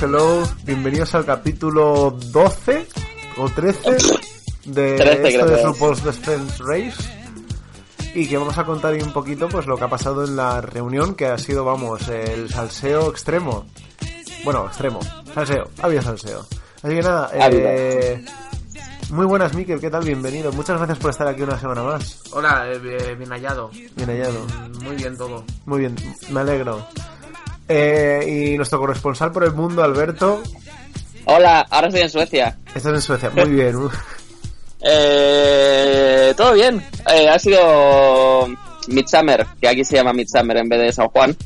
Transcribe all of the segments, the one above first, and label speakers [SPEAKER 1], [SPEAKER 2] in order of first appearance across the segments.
[SPEAKER 1] hello. Bienvenidos al capítulo 12 o 13 de
[SPEAKER 2] 13
[SPEAKER 1] esto de. RuPaul's Defense Race. Y que vamos a contar ahí un poquito pues lo que ha pasado en la reunión, que ha sido, vamos, el salseo extremo. Bueno, extremo. Salseo. Había salseo. Así que nada, eh, muy buenas, Mikel, ¿qué tal? Bienvenido. Muchas gracias por estar aquí una semana más.
[SPEAKER 3] Hola, eh, bien, bien hallado.
[SPEAKER 1] Bien hallado.
[SPEAKER 3] Mm, Muy bien todo.
[SPEAKER 1] Muy bien, me alegro. Eh, y nuestro corresponsal por el mundo, Alberto,
[SPEAKER 2] Hola, ahora estoy en Suecia.
[SPEAKER 1] estás en Suecia. Muy bien.
[SPEAKER 2] Eh, Todo bien. Eh, ha sido Midsummer, que aquí se llama Midsummer en vez de San Juan.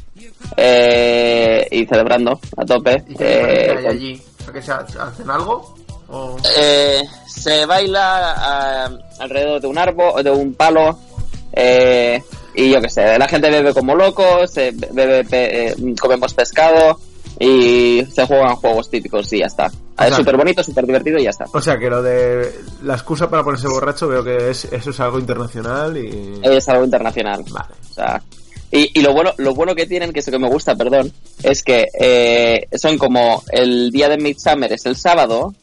[SPEAKER 2] Eh, y celebrando a tope.
[SPEAKER 3] ¿Y qué
[SPEAKER 2] Eh,
[SPEAKER 3] hay allí? ¿A que se ha- hacen algo? ¿O...
[SPEAKER 2] eh, se baila ah, alrededor de un árbol, de un palo. eh, y yo qué sé, la gente bebe como locos, se bebe, pe- eh, comemos pescado y se juegan juegos típicos y ya está.
[SPEAKER 1] sea-
[SPEAKER 2] es súper bonito, súper divertido y ya está.
[SPEAKER 1] O sea que lo de la excusa para ponerse borracho veo que es, eso es algo internacional y...
[SPEAKER 2] es algo internacional.
[SPEAKER 1] Vale.
[SPEAKER 2] O sea, y, y lo bueno, lo bueno que tienen, que es lo que me gusta, perdón, es que eh, son como el día de Midsummer es el sábado,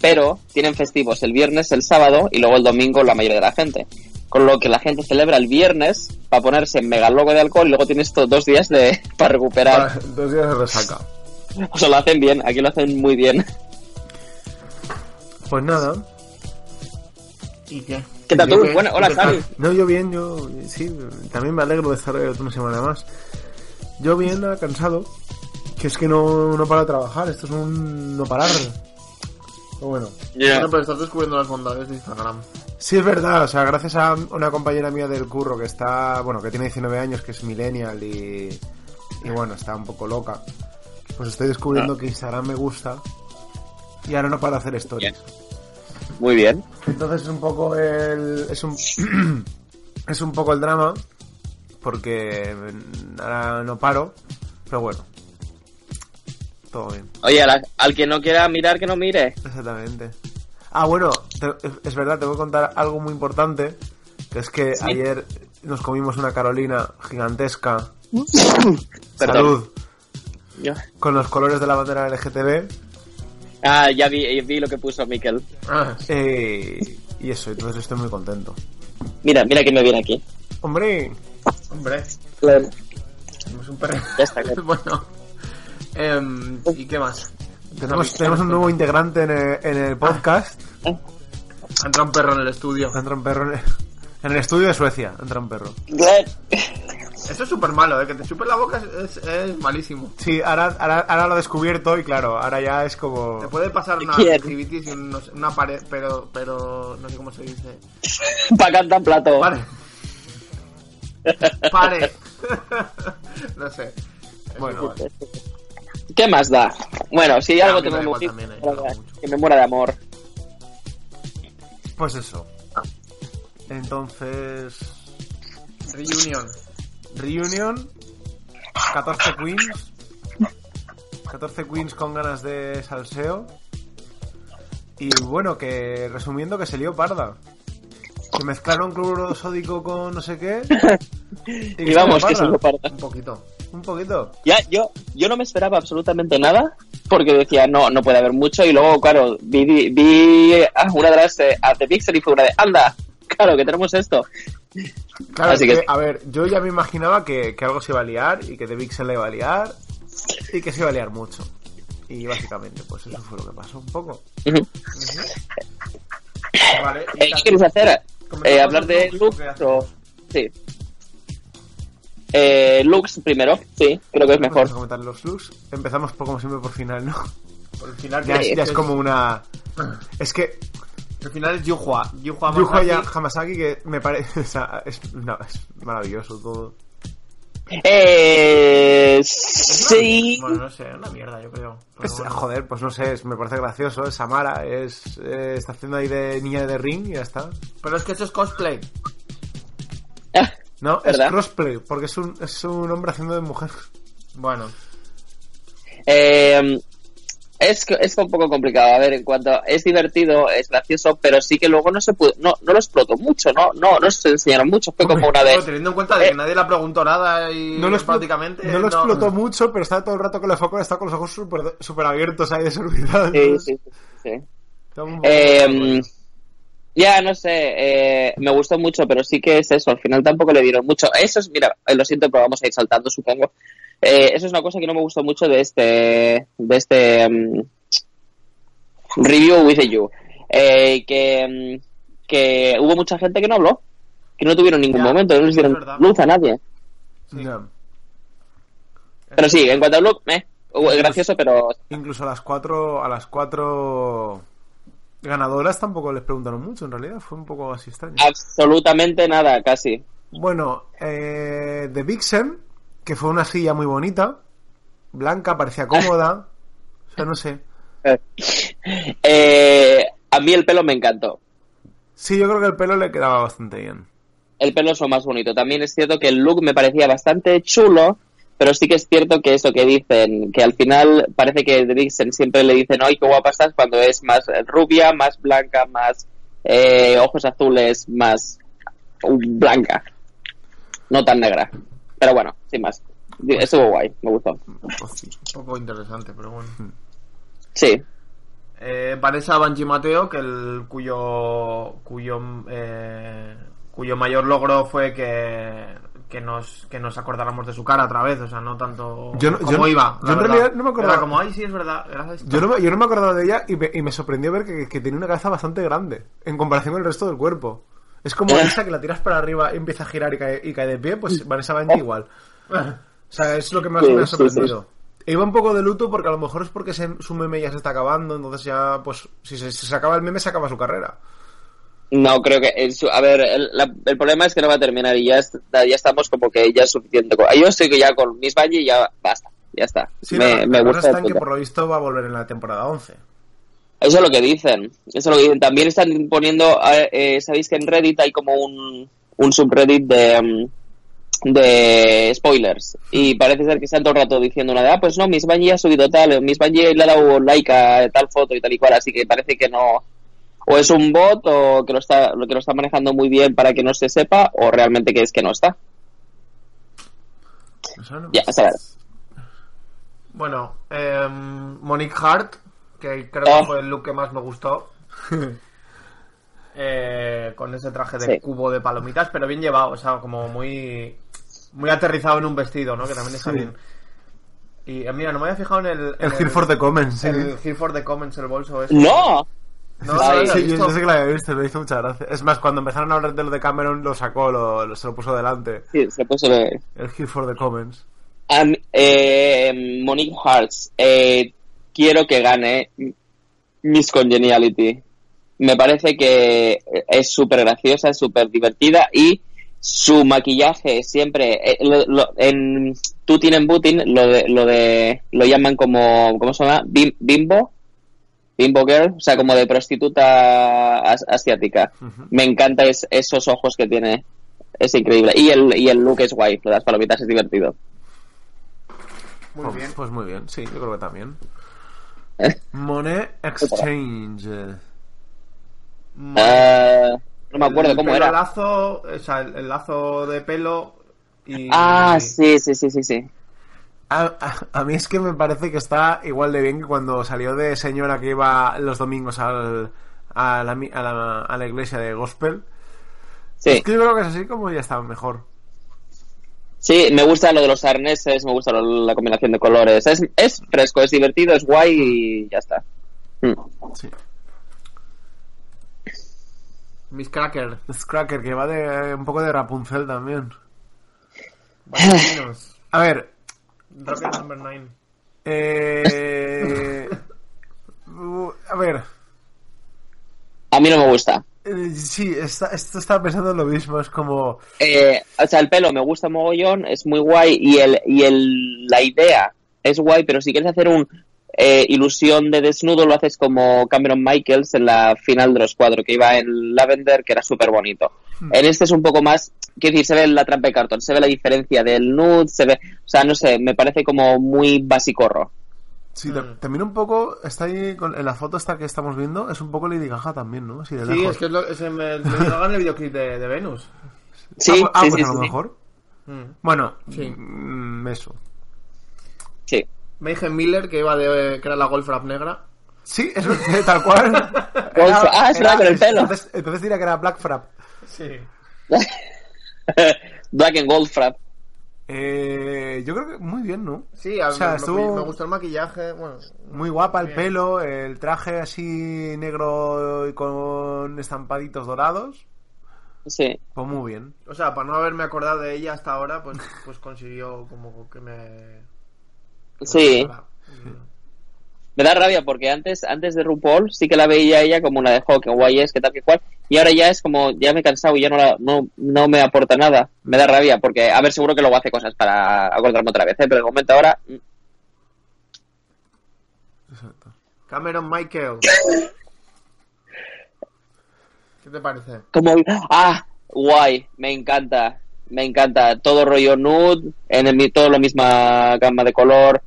[SPEAKER 2] pero tienen festivos el viernes, el sábado y luego el domingo la mayoría de la gente. Con lo que la gente celebra el viernes para ponerse mega loco de alcohol y luego tienes estos dos días de para recuperar.
[SPEAKER 1] Dos días de resaca.
[SPEAKER 2] O sea, lo hacen bien, aquí lo hacen muy bien.
[SPEAKER 1] Pues nada.
[SPEAKER 3] ¿Y qué?
[SPEAKER 2] ¿Qué tal
[SPEAKER 3] ¿Y
[SPEAKER 2] tú? Bueno, hola. Xavi.
[SPEAKER 1] No, yo bien, yo sí, también me alegro de estar una semana más. Yo bien, cansado. Que es que no, no paro de trabajar, esto es un no parar. Pero bueno.
[SPEAKER 3] Bueno, pero estás descubriendo las bondades de Instagram.
[SPEAKER 1] Sí, es verdad, o sea, gracias a una compañera mía del curro que está, bueno, que tiene 19 años, que es millennial y, y bueno, está un poco loca, pues estoy descubriendo que Instagram me gusta y ahora no para hacer stories.
[SPEAKER 2] Muy bien.
[SPEAKER 1] Entonces es un poco el, es un, es un poco el drama, porque ahora no paro, pero bueno, todo bien.
[SPEAKER 2] Oye, al, al que no quiera mirar, que no mire.
[SPEAKER 1] Exactamente. Ah, bueno, te- es verdad, te voy a contar algo muy importante, que es que
[SPEAKER 2] Sí.
[SPEAKER 1] ayer nos comimos una Carolina gigantesca. Salud.
[SPEAKER 2] Yo-
[SPEAKER 1] Con los colores de la bandera LGTB.
[SPEAKER 2] Ah, ya vi, vi lo que puso Miquel.
[SPEAKER 3] Ah,
[SPEAKER 1] eh, y eso, entonces estoy muy contento.
[SPEAKER 2] Mira, mira que me viene aquí.
[SPEAKER 1] Hombre,
[SPEAKER 3] hombre,
[SPEAKER 2] Claro.
[SPEAKER 3] somos un perro.
[SPEAKER 2] Ya está, claro.
[SPEAKER 3] bueno. Em, ¿Y qué más?
[SPEAKER 1] tenemos, tenemos un nuevo integrante en el, en el podcast.
[SPEAKER 3] Entra un perro en el estudio.
[SPEAKER 1] Entra un perro en el, en el estudio de Suecia. Entra un perro.
[SPEAKER 3] Eso es súper malo, ¿eh? Que te chupe la boca es, es, es malísimo.
[SPEAKER 1] Sí, ahora, ahora, ahora lo he descubierto y claro, ahora ya es como...
[SPEAKER 3] Te puede pasar una
[SPEAKER 2] ¿Quién?
[SPEAKER 3] activities y una pared, pero, pero no sé cómo se dice.
[SPEAKER 2] Pa' cantar plato.
[SPEAKER 3] Pare. Pare. no sé.
[SPEAKER 1] Bueno, vale.
[SPEAKER 2] ¿Qué más da? Bueno, si
[SPEAKER 3] A
[SPEAKER 2] algo
[SPEAKER 3] mí me también, eh,
[SPEAKER 2] que me muera de amor.
[SPEAKER 1] Pues eso. Entonces.
[SPEAKER 3] Reunion.
[SPEAKER 1] Reunion. 14 queens. 14 queens con ganas de salseo. Y bueno, que resumiendo que se lió parda. Que mezclaron cloruro sódico con no sé qué.
[SPEAKER 2] Y vamos, que se lo parda.
[SPEAKER 3] Un poquito.
[SPEAKER 1] Un poquito.
[SPEAKER 2] Ya, yo, yo no me esperaba absolutamente nada porque decía, no, no puede haber mucho. Y luego, claro, vi, vi- vi a una de las eh, a The Pixel y fue una de, anda, claro, que tenemos esto.
[SPEAKER 1] Claro,
[SPEAKER 2] Así
[SPEAKER 1] que,
[SPEAKER 2] que-
[SPEAKER 1] a ver, yo ya me imaginaba que, que algo se iba a liar y que The Vixen le iba a liar y que se iba a liar mucho. Y básicamente, pues eso fue lo que pasó un poco.
[SPEAKER 3] Vale.
[SPEAKER 2] Eh, ¿Qué queréis hacer?
[SPEAKER 3] ¿Comenzamos
[SPEAKER 2] Eh, ¿Hablar de
[SPEAKER 3] o hacemos?
[SPEAKER 2] Sí. Eh, looks primero, sí, creo que es mejor.
[SPEAKER 1] Vamos a comentar los looks. Empezamos por, como siempre por final, ¿no?
[SPEAKER 3] Al final
[SPEAKER 1] Ya,
[SPEAKER 2] Sí,
[SPEAKER 1] es, ya es como una... Es que
[SPEAKER 3] El final es Yuhua. Yuhua
[SPEAKER 1] Yuho ya
[SPEAKER 3] Masaki.
[SPEAKER 1] Hamasaki que me parece... o sea, es, no, es maravilloso todo.
[SPEAKER 2] Eh, sí.
[SPEAKER 3] Bueno, no sé, una mierda, yo creo. Pero
[SPEAKER 1] Es-
[SPEAKER 3] bueno.
[SPEAKER 1] joder, pues no sé, es- me parece gracioso. Es Samara, es, eh, está haciendo ahí de niña de ring y ya está.
[SPEAKER 3] Pero es que eso es cosplay.
[SPEAKER 1] No,
[SPEAKER 2] ¿Verdad?
[SPEAKER 1] es crossplay, porque es un, es un hombre haciendo de mujer.
[SPEAKER 3] Bueno.
[SPEAKER 2] Eh, es, es un poco complicado. A ver, en cuanto es divertido, es gracioso, pero sí que luego no se pudo, no, no lo explotó mucho, ¿no? No, no se enseñaron mucho. Fue como una
[SPEAKER 3] Pero
[SPEAKER 2] vez.
[SPEAKER 3] teniendo en cuenta de que
[SPEAKER 2] Eh.
[SPEAKER 3] nadie le preguntó nada y
[SPEAKER 1] No lo,
[SPEAKER 3] prácticamente.
[SPEAKER 1] no lo explotó mucho, pero está todo el rato con la foco, está con los ojos súper super abiertos ahí desorbitados.
[SPEAKER 2] Sí, sí, sí, sí. Eh, ya, no sé, eh, me gustó mucho, pero sí que es eso, al final tampoco le dieron mucho. Eso es, mira, eh, lo siento, pero vamos a ir saltando, supongo. Eh, eso es una cosa que no me gustó mucho de este, de este mm, review with you. Eh, que, mm, que hubo mucha gente que no habló, que no tuvieron ningún
[SPEAKER 3] Ya,
[SPEAKER 2] momento, no les
[SPEAKER 3] es
[SPEAKER 2] dieron luz a nadie. Pero sí, en cuanto a look, eh, gracioso, pero
[SPEAKER 1] Incluso a las cuatro, a las cuatro ganadoras tampoco les preguntaron mucho, en realidad. Fue un poco así extraño.
[SPEAKER 2] absolutamente nada, casi.
[SPEAKER 1] Bueno, eh, The Vixen, que fue una silla muy bonita, blanca, parecía cómoda. O sea, no sé.
[SPEAKER 2] Eh, a mí el pelo me encantó.
[SPEAKER 1] Sí, yo creo que el pelo le quedaba bastante bien.
[SPEAKER 2] el pelo es lo más bonito. También es cierto que el look me parecía bastante chulo, pero sí que es cierto que eso que dicen, que al final parece que Vixen siempre le dicen, ¡ay, qué guapa estás! cuando es más rubia, más blanca, más eh, ojos azules, más uh, blanca. No tan negra. Pero bueno, sin más. Estuvo guay, me gustó.
[SPEAKER 1] Pues.
[SPEAKER 3] Un poco interesante, pero bueno.
[SPEAKER 2] Sí,
[SPEAKER 3] Eh, Vanessa Banji Mateo, que el cuyo cuyo eh, cuyo mayor logro fue que, que nos que nos acordáramos de su cara otra vez, o sea, no tanto
[SPEAKER 1] Yo no-
[SPEAKER 3] como
[SPEAKER 1] yo no-
[SPEAKER 3] iba.
[SPEAKER 1] yo
[SPEAKER 3] la
[SPEAKER 1] en
[SPEAKER 3] verdad.
[SPEAKER 1] realidad no me acordaba.
[SPEAKER 3] Era como, ay, sí, es verdad. era esto".
[SPEAKER 1] Yo no, me, yo no me acordaba de ella y me, y me sorprendió ver que, que tenía una cabeza bastante grande en comparación con el resto del cuerpo. Es como esa que la tiras para arriba y empieza a girar y cae, y cae de pie, pues Vanessa Banji igual. O sea, es lo que más
[SPEAKER 2] Sí,
[SPEAKER 1] me ha
[SPEAKER 2] sí,
[SPEAKER 1] sorprendido. E Iba un poco de luto porque a lo mejor es porque se- su meme ya se está acabando, entonces ya, pues, si se, si se acaba el meme, se acaba su carrera.
[SPEAKER 2] No, creo que. es- a ver, el, la- el problema es que no va a terminar y ya, es- ya estamos como que ya es suficiente. con- Yo estoy que ya con Miss Bungie ya basta. Ya está.
[SPEAKER 1] Sí,
[SPEAKER 2] me,
[SPEAKER 1] la,
[SPEAKER 2] me gusta. el
[SPEAKER 1] que por lo visto va a volver en la temporada 11.
[SPEAKER 2] Eso es lo que dicen. Eso es lo que dicen. También están poniendo. eh, Sabéis que en Reddit hay como un, un subreddit de. mm, de spoilers y parece ser que están todo el rato diciendo una de ah pues no Miss Bungie ha subido tal o Miss Bungie le ha dado like a tal foto y tal y cual así que parece que no o es un bot o que lo está lo que lo está manejando muy bien para que no se sepa o realmente que es que no está
[SPEAKER 1] no
[SPEAKER 2] ya ver
[SPEAKER 3] Bueno, eh, Monique Hart, que creo
[SPEAKER 2] Oh.
[SPEAKER 3] que fue el look que más me gustó. Eh, con ese traje de
[SPEAKER 2] Sí.
[SPEAKER 3] cubo de palomitas, pero bien llevado, o sea, como muy muy aterrizado en un vestido, ¿no? Que también está
[SPEAKER 1] Sí.
[SPEAKER 3] bien. Y eh, mira, no me había fijado en el... en
[SPEAKER 1] El Here for the Comments, sí.
[SPEAKER 3] El Here for the Comments, el bolso ese.
[SPEAKER 2] no
[SPEAKER 3] No,
[SPEAKER 2] Ay,
[SPEAKER 1] Sí, yo, yo sé que la había visto, me hizo mucha gracia. Es más, cuando empezaron a hablar de lo de Cameron, lo sacó, lo, lo- se lo puso delante.
[SPEAKER 2] sí, se puso de-
[SPEAKER 1] El Here for the Comments.
[SPEAKER 2] Am- eh, Monique Hearts, eh, quiero que gane Miss Congeniality. Me parece que es súper graciosa, es súper divertida y su maquillaje siempre eh, lo- lo- en Tutin en Butin lo de, lo de lo llaman como ¿cómo se llama? Bim- bimbo Bimbo Girl, o sea, como de prostituta as- asiática. Me encanta es- esos ojos que tiene. Es increíble. Y el, y el look es guay, las palomitas es divertido.
[SPEAKER 3] Muy
[SPEAKER 1] Pues-
[SPEAKER 3] bien.
[SPEAKER 1] Pues muy bien, sí, yo creo que también. Monet Exchange.
[SPEAKER 2] Ah, no me acuerdo
[SPEAKER 3] El
[SPEAKER 2] cómo era.
[SPEAKER 3] lazo, o sea, el, el lazo de pelo y...
[SPEAKER 2] Ah, sí, sí, sí, sí, sí.
[SPEAKER 1] A, a- a mí es que me parece que está igual de bien que cuando salió de señora que iba los domingos al, a, la, mi- a, la, a la iglesia de gospel.
[SPEAKER 2] Sí,
[SPEAKER 1] Es que yo creo que es así como ya está mejor.
[SPEAKER 2] sí, me gusta lo de los arneses, me gusta lo- la combinación de colores. Es, es fresco, es divertido, es guay y ya está. Mm.
[SPEAKER 1] Sí.
[SPEAKER 3] Miss Cracker.
[SPEAKER 1] Scracker, que va de un poco de Rapunzel también. A ver,
[SPEAKER 3] Rocket number 9.
[SPEAKER 1] eh, a ver,
[SPEAKER 2] A mí no me gusta.
[SPEAKER 1] eh, sí, está, esto estaba pensando en lo mismo, es como...
[SPEAKER 2] Eh, o sea, el pelo me gusta mogollón, es muy guay y el y el la idea es guay, pero si quieres hacer un eh, ilusión de desnudo lo haces como Cameron Michaels en la final de los cuatro que iba en Lavender, que era súper bonito. En este es un poco más, quiero decir, se ve la trampa de cartón, se ve la diferencia del nude, se ve, o sea, no sé, me parece como muy basicorro.
[SPEAKER 1] Sí, ta- también un poco, está ahí, con, en la foto esta que estamos viendo, es un poco Lady Gaga también, ¿no? Así de
[SPEAKER 3] Sí,
[SPEAKER 1] lejos.
[SPEAKER 3] es que es lo, es el, el, el videoclip de, de Venus.
[SPEAKER 2] Sí,
[SPEAKER 1] ah, ah,
[SPEAKER 2] sí,
[SPEAKER 1] pues
[SPEAKER 2] sí,
[SPEAKER 1] a lo
[SPEAKER 2] sí,
[SPEAKER 1] mejor.
[SPEAKER 3] Mm.
[SPEAKER 1] Bueno,
[SPEAKER 3] Sí.
[SPEAKER 1] mm, eso.
[SPEAKER 2] sí.
[SPEAKER 3] Mayhem Miller, que iba de que era la Golfrap negra.
[SPEAKER 1] Sí, eso es tal cual.
[SPEAKER 2] Golf- ah, es verdad, con el pelo.
[SPEAKER 1] Entonces, entonces diría que era Black Frap.
[SPEAKER 3] Sí.
[SPEAKER 2] Black and Gold Frap.
[SPEAKER 1] Eh, yo creo que muy bien, ¿no?
[SPEAKER 3] Sí, a
[SPEAKER 1] O sea,
[SPEAKER 3] me,
[SPEAKER 1] estuvo-
[SPEAKER 3] me gustó el maquillaje. Bueno,
[SPEAKER 1] Muy guapa el
[SPEAKER 3] Bien.
[SPEAKER 1] pelo, el traje así negro y con estampaditos dorados.
[SPEAKER 2] Sí.
[SPEAKER 1] Pues muy bien.
[SPEAKER 3] o sea, para no haberme acordado de ella hasta ahora, pues, pues consiguió como que me.
[SPEAKER 2] Sí.
[SPEAKER 3] me
[SPEAKER 2] Me da rabia porque antes, antes de RuPaul sí que la veía ella como una de jo, que guay es, que tal que cual. Y ahora ya es como, ya me he cansado y ya no, la- no, no me aporta nada. Me da rabia porque, a ver, seguro que luego hace cosas para acordarme otra vez, ¿eh? pero de momento ahora, mm,
[SPEAKER 1] Exacto.
[SPEAKER 3] Cameron Michael. ¿Qué te parece?
[SPEAKER 2] como, ah, guay, me encanta, me encanta. Todo rollo nude, en el, todo la misma gama de color.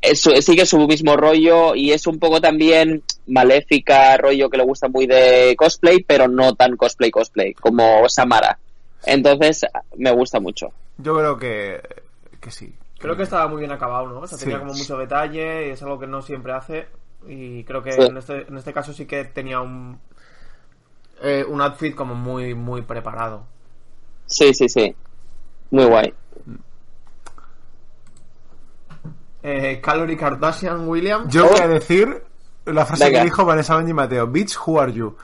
[SPEAKER 2] Eso, sigue su mismo rollo y es un poco también maléfica, rollo que le gusta muy de cosplay, pero no tan cosplay cosplay, como Samara. Entonces, me gusta mucho.
[SPEAKER 1] Yo creo que, que sí.
[SPEAKER 3] Creo que estaba muy bien acabado, ¿no? O sea,
[SPEAKER 1] Sí.
[SPEAKER 3] tenía como mucho detalle y es algo que no siempre hace. Y creo que
[SPEAKER 2] Sí.
[SPEAKER 3] en, este, en este caso sí que tenía un. eh, un outfit como muy, muy preparado.
[SPEAKER 2] Sí, sí, sí. Muy guay.
[SPEAKER 3] Eh, Calorie Kardashian Williams.
[SPEAKER 1] Yo voy a decir la frase
[SPEAKER 2] Venga.
[SPEAKER 1] que dijo Vanessa Benji Mateo. Bitch, who are you?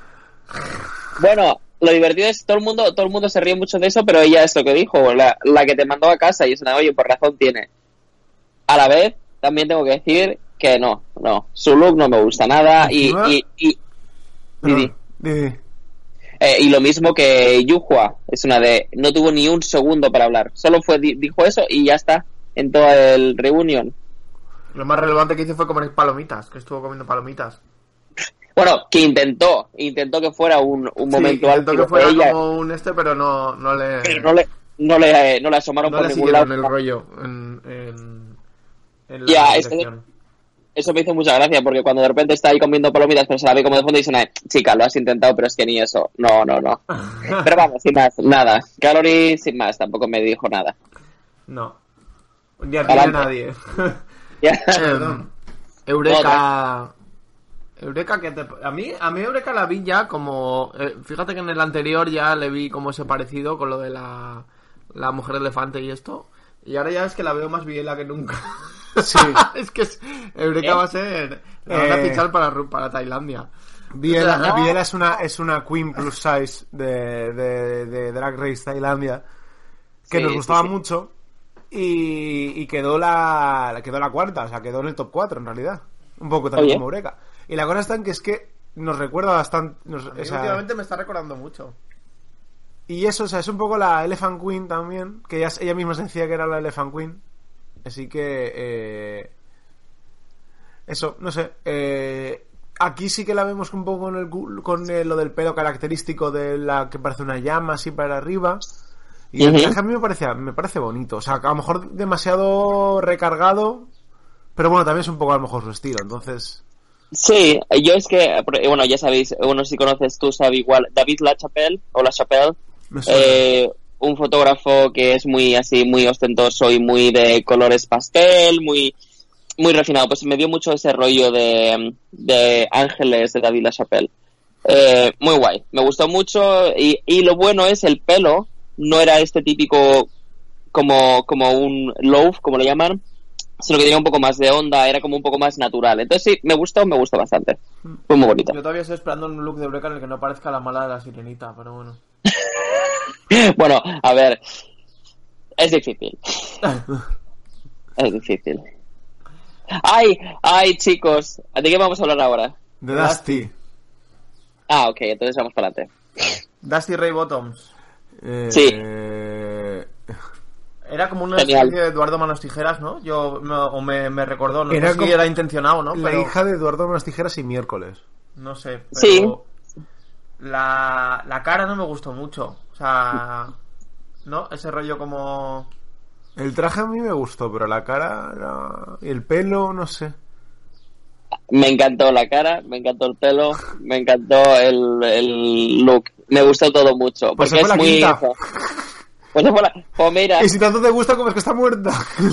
[SPEAKER 2] Bueno, lo divertido es todo el mundo, todo el mundo se ríe mucho de eso, pero ella es lo que dijo, la, la que te mandó a casa y es una, oye, por razón tiene. A la vez, también tengo que decir que no, no, su look no me gusta nada y, y, y,
[SPEAKER 1] Perdón,
[SPEAKER 2] Didi.
[SPEAKER 1] Didi.
[SPEAKER 2] eh, y lo mismo que Yuhua, es una de, no tuvo ni un segundo para hablar, solo fue, di- dijo eso y ya está, en toda el reunión.
[SPEAKER 3] Lo más relevante que hizo fue comer palomitas, que estuvo comiendo palomitas.
[SPEAKER 2] Bueno, que intentó, intentó que fuera un, un
[SPEAKER 3] Sí,
[SPEAKER 2] momento
[SPEAKER 3] intentó
[SPEAKER 2] álgido
[SPEAKER 3] que fuera
[SPEAKER 2] ella,
[SPEAKER 3] como un este, pero no, no le.
[SPEAKER 2] pero no le, no le, no le asomaron
[SPEAKER 3] no
[SPEAKER 2] por
[SPEAKER 3] le
[SPEAKER 2] ningún lado.
[SPEAKER 3] el rollo en, en, en la
[SPEAKER 2] Ya, este-. Eso me hizo mucha gracia porque cuando de repente está ahí comiendo palomitas pero se la ve como de fondo y dice, chica, lo has intentado pero es que ni eso. No, no, no. Pero vamos, sin más, nada. Calorie, sin más, tampoco me dijo nada.
[SPEAKER 3] No. Ni a ti a nadie. Eureka. Eureka que te... A mí, a mí Eureka la vi ya como... eh, fíjate que en el anterior ya le vi como ese parecido con lo de la, la mujer elefante y esto. Y ahora ya es que la veo más biela que nunca.
[SPEAKER 1] Sí.
[SPEAKER 3] es que es- Eureka
[SPEAKER 2] ¿Eh?
[SPEAKER 3] va a ser... La van a
[SPEAKER 1] Eh.
[SPEAKER 3] fichar para, para Tailandia.
[SPEAKER 1] Biela,
[SPEAKER 2] No.
[SPEAKER 1] Biela es una es una queen plus size de, de, de Drag Race Tailandia que
[SPEAKER 2] Sí,
[SPEAKER 1] nos
[SPEAKER 2] sí,
[SPEAKER 1] gustaba
[SPEAKER 2] sí.
[SPEAKER 1] mucho y, y quedó la quedó la cuarta, o sea, quedó en el top 4 en realidad. Un poco también
[SPEAKER 2] Oye.
[SPEAKER 1] como Eureka. Y la cosa está en que es que nos recuerda bastante nos-
[SPEAKER 3] A mí
[SPEAKER 1] o sea,
[SPEAKER 3] últimamente me está recordando mucho.
[SPEAKER 1] y eso, o sea, es un poco la Elephant Queen también, que ella, ella misma se decía que era la Elephant Queen. Así que eh, eso, no sé, eh, aquí sí que la vemos un poco con, el, cu- con el- lo del pelo característico de la que parece una llama así para arriba. Y el traje a mí me parece, me parece bonito. O sea, a lo mejor demasiado recargado, pero bueno, también es un poco a lo mejor su estilo. Entonces,
[SPEAKER 2] Sí, yo es que, eh, bueno, ya sabéis, bueno, si conoces tú, sabe igual, David LaChapelle, o LaChapelle, eh, un fotógrafo que es muy así, muy ostentoso y muy de colores pastel, muy muy refinado. Pues me dio mucho ese rollo de, de Ángeles de David LaChapelle. Eh, muy guay, me gustó mucho y, y lo bueno es el pelo, no era este típico como, como un loaf, como lo llaman, sino que tenía un poco más de onda, era como un poco más natural. Entonces sí, me gustó, me gustó bastante. Fue muy bonito.
[SPEAKER 3] Yo todavía estoy esperando un look de Breca en el que no parezca la mala de la sirenita, pero bueno.
[SPEAKER 2] Bueno, a ver, es difícil. Es difícil. Ay, ay, chicos, ¿de qué vamos a hablar ahora?
[SPEAKER 1] de Dusty.
[SPEAKER 2] Ah, ok, entonces vamos para adelante.
[SPEAKER 3] Dusty Ray Bottoms.
[SPEAKER 1] Eh,
[SPEAKER 2] Sí.
[SPEAKER 3] Era como una
[SPEAKER 2] Genial.
[SPEAKER 3] especie de Eduardo Manos Tijeras, ¿no? Yo me, o me, me recordó, no
[SPEAKER 1] Era
[SPEAKER 3] sé si era intencionado, ¿no?
[SPEAKER 1] La
[SPEAKER 3] Pero
[SPEAKER 1] hija de Eduardo Manos Tijeras y miércoles.
[SPEAKER 3] no sé. Pero
[SPEAKER 2] Sí.
[SPEAKER 3] La, la cara no me gustó mucho. O sea, ¿no? Ese rollo como...
[SPEAKER 1] El traje a mí me gustó, pero la cara, la- el pelo, no sé.
[SPEAKER 2] Me encantó la cara, me encantó el pelo, me encantó el, el look. Me gustó todo mucho.
[SPEAKER 1] Pues
[SPEAKER 2] porque
[SPEAKER 1] se fue
[SPEAKER 2] es
[SPEAKER 1] la
[SPEAKER 2] muy.
[SPEAKER 1] quinta.
[SPEAKER 2] Pues se fue la- Pues mira,
[SPEAKER 1] Y si tanto te gusta, como es que está muerta.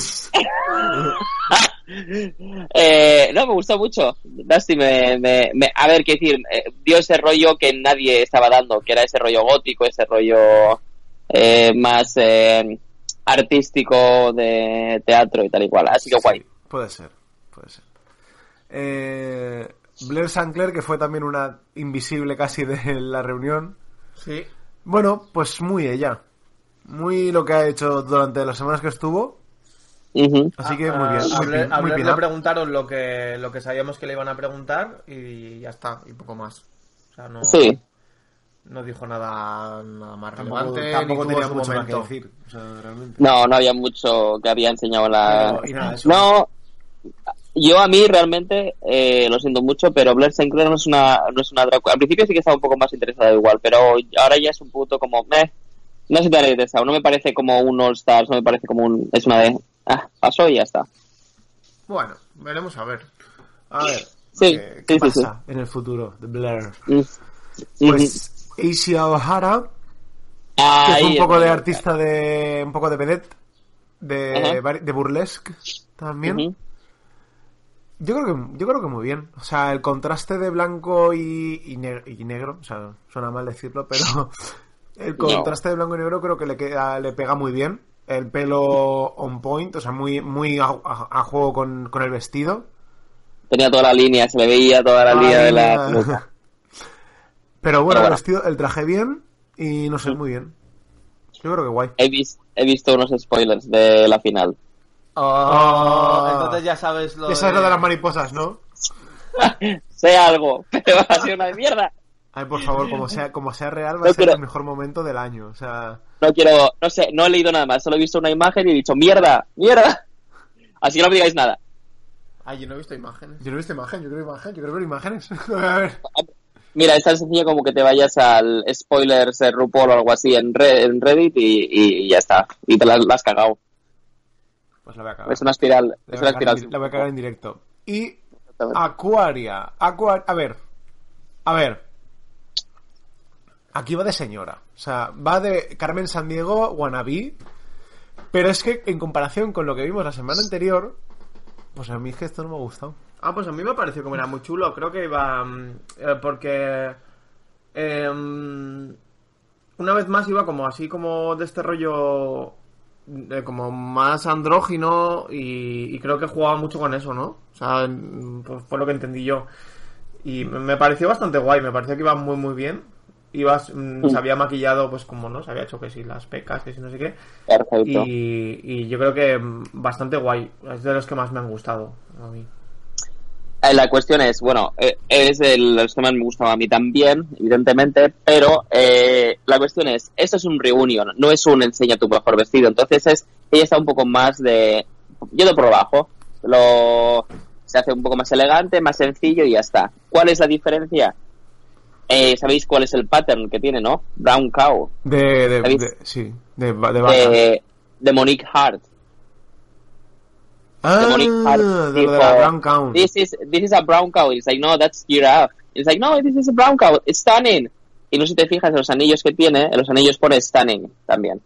[SPEAKER 2] eh, no, me gustó mucho. Dusty me, me, me- a ver, qué decir, eh, dio ese rollo que nadie estaba dando, que era ese rollo gótico, ese rollo eh, más eh, artístico de teatro y tal y cual. Así que guay.
[SPEAKER 1] Puede ser. Eh, Blair Sinclair, que fue también una invisible casi de la reunión.
[SPEAKER 3] Sí.
[SPEAKER 1] Bueno, pues muy ella. Muy lo que ha hecho durante las semanas que estuvo. Así que
[SPEAKER 3] A-
[SPEAKER 1] muy bien.
[SPEAKER 3] A,
[SPEAKER 1] Muy,
[SPEAKER 3] Blair- a le preguntaron lo que, lo que sabíamos que le iban a preguntar y ya está, y poco más. O sea, no,
[SPEAKER 2] Sí.
[SPEAKER 3] no dijo nada, nada más
[SPEAKER 1] Tampoco,
[SPEAKER 3] relevante.
[SPEAKER 1] tampoco tenía mucho más que decir. O sea, realmente.
[SPEAKER 2] No, no había mucho que había enseñado en la...
[SPEAKER 1] Pero, y nada, eso.
[SPEAKER 2] No, yo a mí realmente, eh, lo siento mucho, pero Blair Sinclair no es una, no es una drag. Al principio sí que estaba un poco más interesado igual, pero ahora ya es un punto como, meh, no se te ha interesado, no me parece como un All Stars, no me parece como un, es una de, ah, pasó y ya está.
[SPEAKER 3] Bueno, veremos a ver.
[SPEAKER 1] A ver,
[SPEAKER 2] Sí,
[SPEAKER 1] ¿qué, qué
[SPEAKER 2] sí, sí, sí.
[SPEAKER 1] pasa en el futuro de Blair?
[SPEAKER 2] Mm.
[SPEAKER 1] Pues Asia O'Hara, que fue un poco
[SPEAKER 2] es.
[SPEAKER 1] de artista de. un poco de vedette, de, burlesque también.
[SPEAKER 2] Ujú.
[SPEAKER 1] Yo creo que yo creo que muy bien. O sea, el contraste de blanco y, y, ne- y negro, o sea, suena mal decirlo, pero el contraste de blanco y negro creo que le queda, le pega muy bien. El pelo on point, o sea, muy, muy a, a- a juego con, con el vestido.
[SPEAKER 2] Tenía toda la línea, se le veía toda la línea de la.
[SPEAKER 1] Pero bueno, el vestido, el traje bien y no sé, muy bien. Yo creo que guay.
[SPEAKER 2] He, vis- he visto unos spoilers de la final.
[SPEAKER 3] Oh, entonces ya sabes lo
[SPEAKER 1] Esa es lo de las mariposas, ¿no?
[SPEAKER 2] sé algo, pero ha sido una mierda.
[SPEAKER 1] Ay, por favor, como sea, como sea real, va
[SPEAKER 2] No,
[SPEAKER 1] a ser el mejor momento del año. O sea,
[SPEAKER 2] No quiero, no sé, no he leído nada más, solo he visto una imagen y he dicho, mierda, mierda. Así que no me digáis nada.
[SPEAKER 3] Ay, yo no he visto imágenes.
[SPEAKER 1] yo no he visto imagen, yo quiero imagen, yo quiero ver imágenes. a ver.
[SPEAKER 2] Mira, es tan sencillo como que te vayas al spoilers de RuPaul o algo así en, Re- en Reddit y, y ya está. Y te la, la has cagado.
[SPEAKER 1] Pues la voy a cagar.
[SPEAKER 2] Es una espiral,
[SPEAKER 1] La
[SPEAKER 2] es
[SPEAKER 1] voy,
[SPEAKER 2] una espiral.
[SPEAKER 1] en, la voy a cagar en directo. Y. Aquaria. Aqua- A ver. A ver. Aquí va de señora. O sea, va de Carmen San Diego, Wannabe. Pero es que en comparación con lo que vimos la semana anterior, pues a mí es que esto no me ha gustado.
[SPEAKER 3] Ah, pues a mí me pareció que era muy chulo. Creo que iba. mm, eh, porque. eh, mm, una vez más iba como así, como de este rollo. De como más andrógino. Y, y creo que jugaba mucho con eso, ¿no? O sea, pues fue lo que entendí yo. Y me pareció bastante guay. Me pareció que iba muy, muy bien. Ibas, mm, se había maquillado, pues como no, se había hecho que si las pecas, que si no sé qué.
[SPEAKER 2] Perfecto.
[SPEAKER 3] Y, y yo creo que mm, bastante guay. Es de los que más me han gustado a mí.
[SPEAKER 2] Eh, La cuestión es, bueno, eh, es el, los que más me gustaba a mí también, evidentemente, pero eh, la cuestión es, esto es un reunion, no es un enseña tu mejor vestido, entonces es, ella está un poco más de, yendo por abajo, lo, se hace un poco más elegante, más sencillo y ya está. ¿Cuál es la diferencia? Eh, ¿Sabéis cuál es el pattern que tiene, no? Brown Cow.
[SPEAKER 1] De, de,
[SPEAKER 2] ¿Sabéis?
[SPEAKER 1] de- sí, de, de.
[SPEAKER 2] De, de Monique Hart.
[SPEAKER 1] Ah, Brown Count.
[SPEAKER 2] This is, this is a brown cow. It's like, no, that's giraffe. It's like, no, this is a brown cow. It's stunning. Y no si te fijas en los anillos que tiene, en los anillos pone stunning también.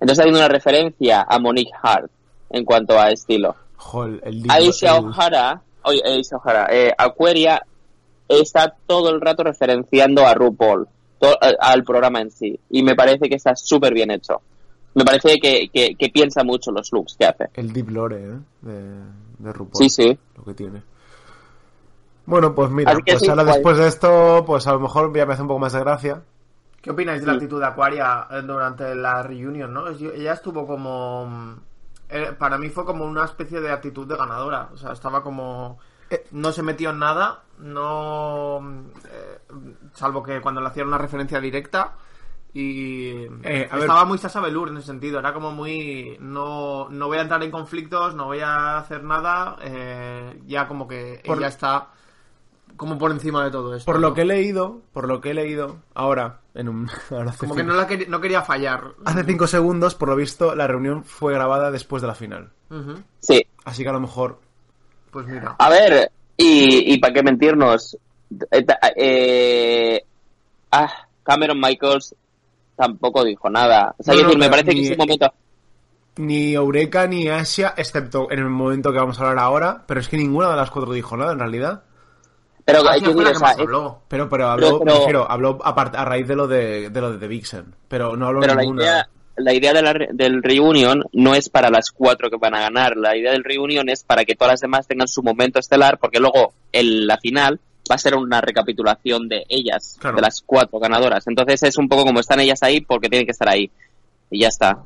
[SPEAKER 2] Entonces hay una referencia a Monique Hart en cuanto a estilo.
[SPEAKER 1] El
[SPEAKER 2] Aisha
[SPEAKER 1] el-
[SPEAKER 2] O'Hara, oye, Aisha O'Hara, eh, Aquaria está todo el rato referenciando a RuPaul, a- al programa en sí, y me parece que está súper bien hecho. Me parece que, que, que piensa mucho los looks que hace.
[SPEAKER 1] El Deep Lore, ¿eh? De, de RuPaul.
[SPEAKER 2] Sí, sí.
[SPEAKER 1] Lo que tiene. Bueno, pues mira, pues
[SPEAKER 2] sí,
[SPEAKER 1] ahora
[SPEAKER 2] guay.
[SPEAKER 1] después de esto, pues a lo mejor ya me hace un poco más de gracia.
[SPEAKER 3] ¿Qué opináis de la actitud de Aquaria eh, durante la reunion, no? Ella estuvo como... mm, eh, Para mí fue como una especie de actitud de ganadora. O sea, estaba como...
[SPEAKER 1] Eh.
[SPEAKER 3] No se metió en nada, no... mm, eh, salvo que cuando le hacían una referencia directa. Y
[SPEAKER 1] Eh, a ver.
[SPEAKER 3] estaba muy Sasa en ese sentido. Era como muy... No, no voy a entrar en conflictos, no voy a hacer nada. eh, ya como que
[SPEAKER 1] Por-
[SPEAKER 3] ella está como por encima de todo esto.
[SPEAKER 1] Por lo
[SPEAKER 3] ¿no?
[SPEAKER 1] que he leído, por lo que he leído, ahora, en un... ahora
[SPEAKER 3] Como que no, la quería, no quería fallar.
[SPEAKER 1] Hace cinco segundos, por lo visto, la reunión fue grabada después de la final.
[SPEAKER 2] Sí.
[SPEAKER 1] Así que a lo mejor...
[SPEAKER 3] Pues mira.
[SPEAKER 2] A ver, y, y para qué mentirnos, eh, eh, ah, Cameron Michaels tampoco dijo nada. O sea,
[SPEAKER 1] No,
[SPEAKER 2] quiero
[SPEAKER 1] no,
[SPEAKER 2] decir, me parece que
[SPEAKER 1] ni-
[SPEAKER 2] es un momento...
[SPEAKER 1] Ni Eureka ni Asia, excepto en el momento que vamos a hablar ahora, pero es que ninguna de las cuatro dijo nada en realidad.
[SPEAKER 2] Pero hay que
[SPEAKER 3] fue
[SPEAKER 2] decir,
[SPEAKER 3] la
[SPEAKER 2] o
[SPEAKER 3] que
[SPEAKER 2] sea,
[SPEAKER 3] más habló.
[SPEAKER 1] Pero, pero habló,
[SPEAKER 2] Pero- pero-
[SPEAKER 1] habló apart- a raíz de lo de, de lo de The Vixen. Pero no habló
[SPEAKER 2] pero la
[SPEAKER 1] ninguna.
[SPEAKER 2] idea, la idea de la del reunion no es para las cuatro que van a ganar. La idea del reunion es para que todas las demás tengan su momento estelar, porque luego el, la final va a ser una recapitulación de ellas,
[SPEAKER 1] Claro.
[SPEAKER 2] de las cuatro ganadoras. Entonces es un poco como están ellas ahí porque tienen que estar ahí. Y ya está.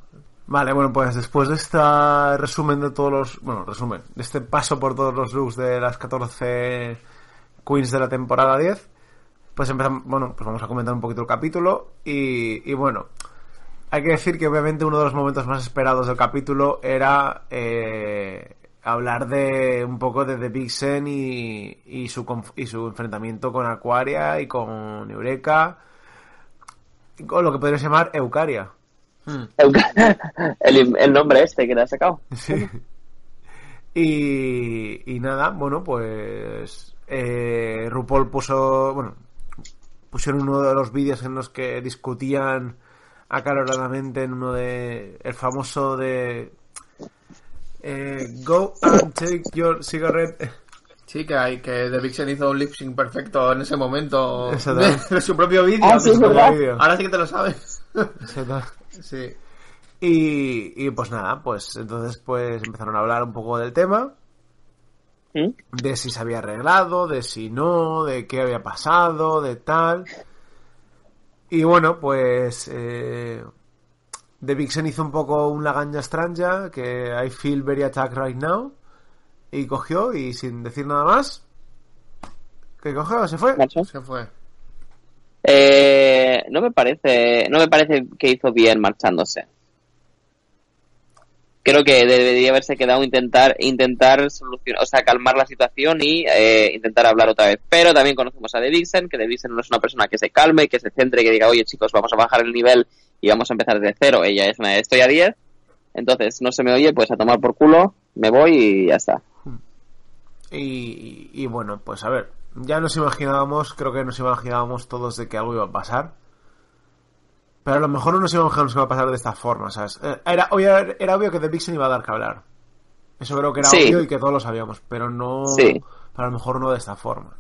[SPEAKER 1] Vale, bueno, pues después de este resumen de todos los... Bueno, resumen, de este paso por todos los looks de las 14 queens de la temporada 10, pues empezamos... Bueno, pues vamos a comentar un poquito el capítulo y, y bueno, hay que decir que obviamente uno de los momentos más esperados del capítulo era eh, hablar de un poco de The Vixen y, y, su, y su enfrentamiento con Aquaria y con Eureka, o lo que podría llamar Eucaria.
[SPEAKER 2] el, el nombre este que le has sacado.
[SPEAKER 1] Sí. Y, y nada, bueno, pues eh, RuPaul puso, bueno, pusieron uno de los vídeos en los que discutían acaloradamente en uno de, el famoso de eh, Go and take your cigarette.
[SPEAKER 3] Sí, que hay que The Vixen hizo un lip sync perfecto en ese momento
[SPEAKER 1] Eso
[SPEAKER 3] de,
[SPEAKER 1] da.
[SPEAKER 3] de su propio vídeo.
[SPEAKER 2] Ah,
[SPEAKER 3] vídeo. Ahora sí que te lo sabes. sí.
[SPEAKER 1] Y, y pues nada, pues entonces pues empezaron a hablar un poco del tema.
[SPEAKER 2] ¿Mm?
[SPEAKER 1] de si se había arreglado, de si no, de qué había pasado, de tal. Y bueno, pues eh, The Vixen hizo un poco un lagaña extraña, que I feel very attacked right now, y cogió y sin decir nada más, que cogió, se fue.
[SPEAKER 3] Se fue.
[SPEAKER 2] Eh, no me parece, no me parece que hizo bien marchándose. Creo que debería haberse quedado intentar intentar solucionar, o sea, calmar la situación y eh, intentar hablar otra vez. Pero también conocemos a The Vixen, que The Vixen no es una persona que se calme, que se centre, que diga, oye chicos, vamos a bajar el nivel y vamos a empezar desde cero. Ella es una de estoy a 10, entonces no se me oye, pues a tomar por culo, me voy y ya está.
[SPEAKER 1] Y, y bueno, pues a ver, ya nos imaginábamos, creo que nos imaginábamos todos de que algo iba a pasar. Pero a lo mejor no nos imaginábamos que iba a pasar de esta forma, ¿sabes? Eh, Era, obvio- era obvio que The Vixen iba a dar que hablar. Eso creo que era
[SPEAKER 2] Sí.
[SPEAKER 1] obvio y que todos lo sabíamos, pero no...
[SPEAKER 2] Sí.
[SPEAKER 1] Pero a lo mejor no de esta forma.